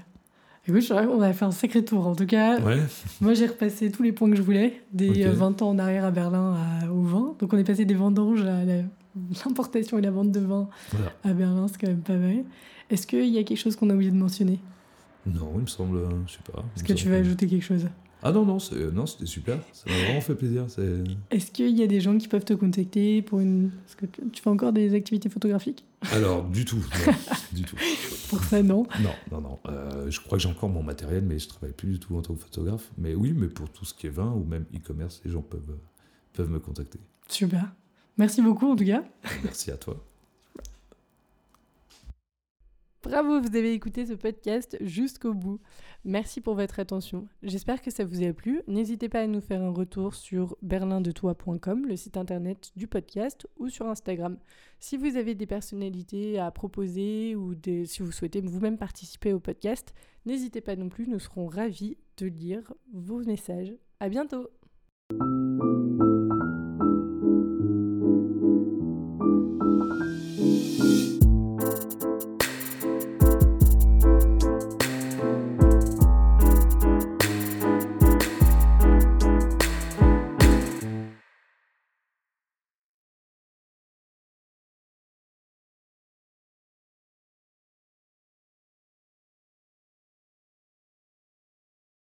Écoute, je qu'on a fait un sacré tour. En tout cas, ouais. moi j'ai repassé tous les points que je voulais, des Ok. euh, 20 ans en arrière à Berlin à- au vin. Donc on est passé des vendanges à l'importation et la vente de vin Voilà. à Berlin, c'est quand même pas mal. Est-ce qu'il y a quelque chose qu'on a oublié de mentionner? Non, il me semble, euh, je sais pas. Est-ce que tu veux ajouter quelque chose? Ah non, non, c'est- non, c'était super. Ça m'a vraiment fait plaisir. Est-ce qu'il y a des gens qui peuvent te contacter pour une... Est-ce que tu fais encore des activités photographiques? Alors, du tout, non, du tout. Pour ça, non. Non, non, non. Euh, je crois que j'ai encore mon matériel, mais je travaille plus du tout en tant que photographe. Mais oui, mais pour tout ce qui est vin ou même e-commerce, les gens peuvent, euh, peuvent me contacter. Super. Merci beaucoup en tout cas. Merci à toi. Bravo, vous avez écouté ce podcast jusqu'au bout. Merci pour votre attention. J'espère que ça vous a plu. N'hésitez pas à nous faire un retour sur berlindetoi.com, le site internet du podcast, ou sur Instagram. Si vous avez des personnalités à proposer ou si vous souhaitez vous-même participer au podcast, n'hésitez pas non plus. Nous serons ravis de lire vos messages. À bientôt.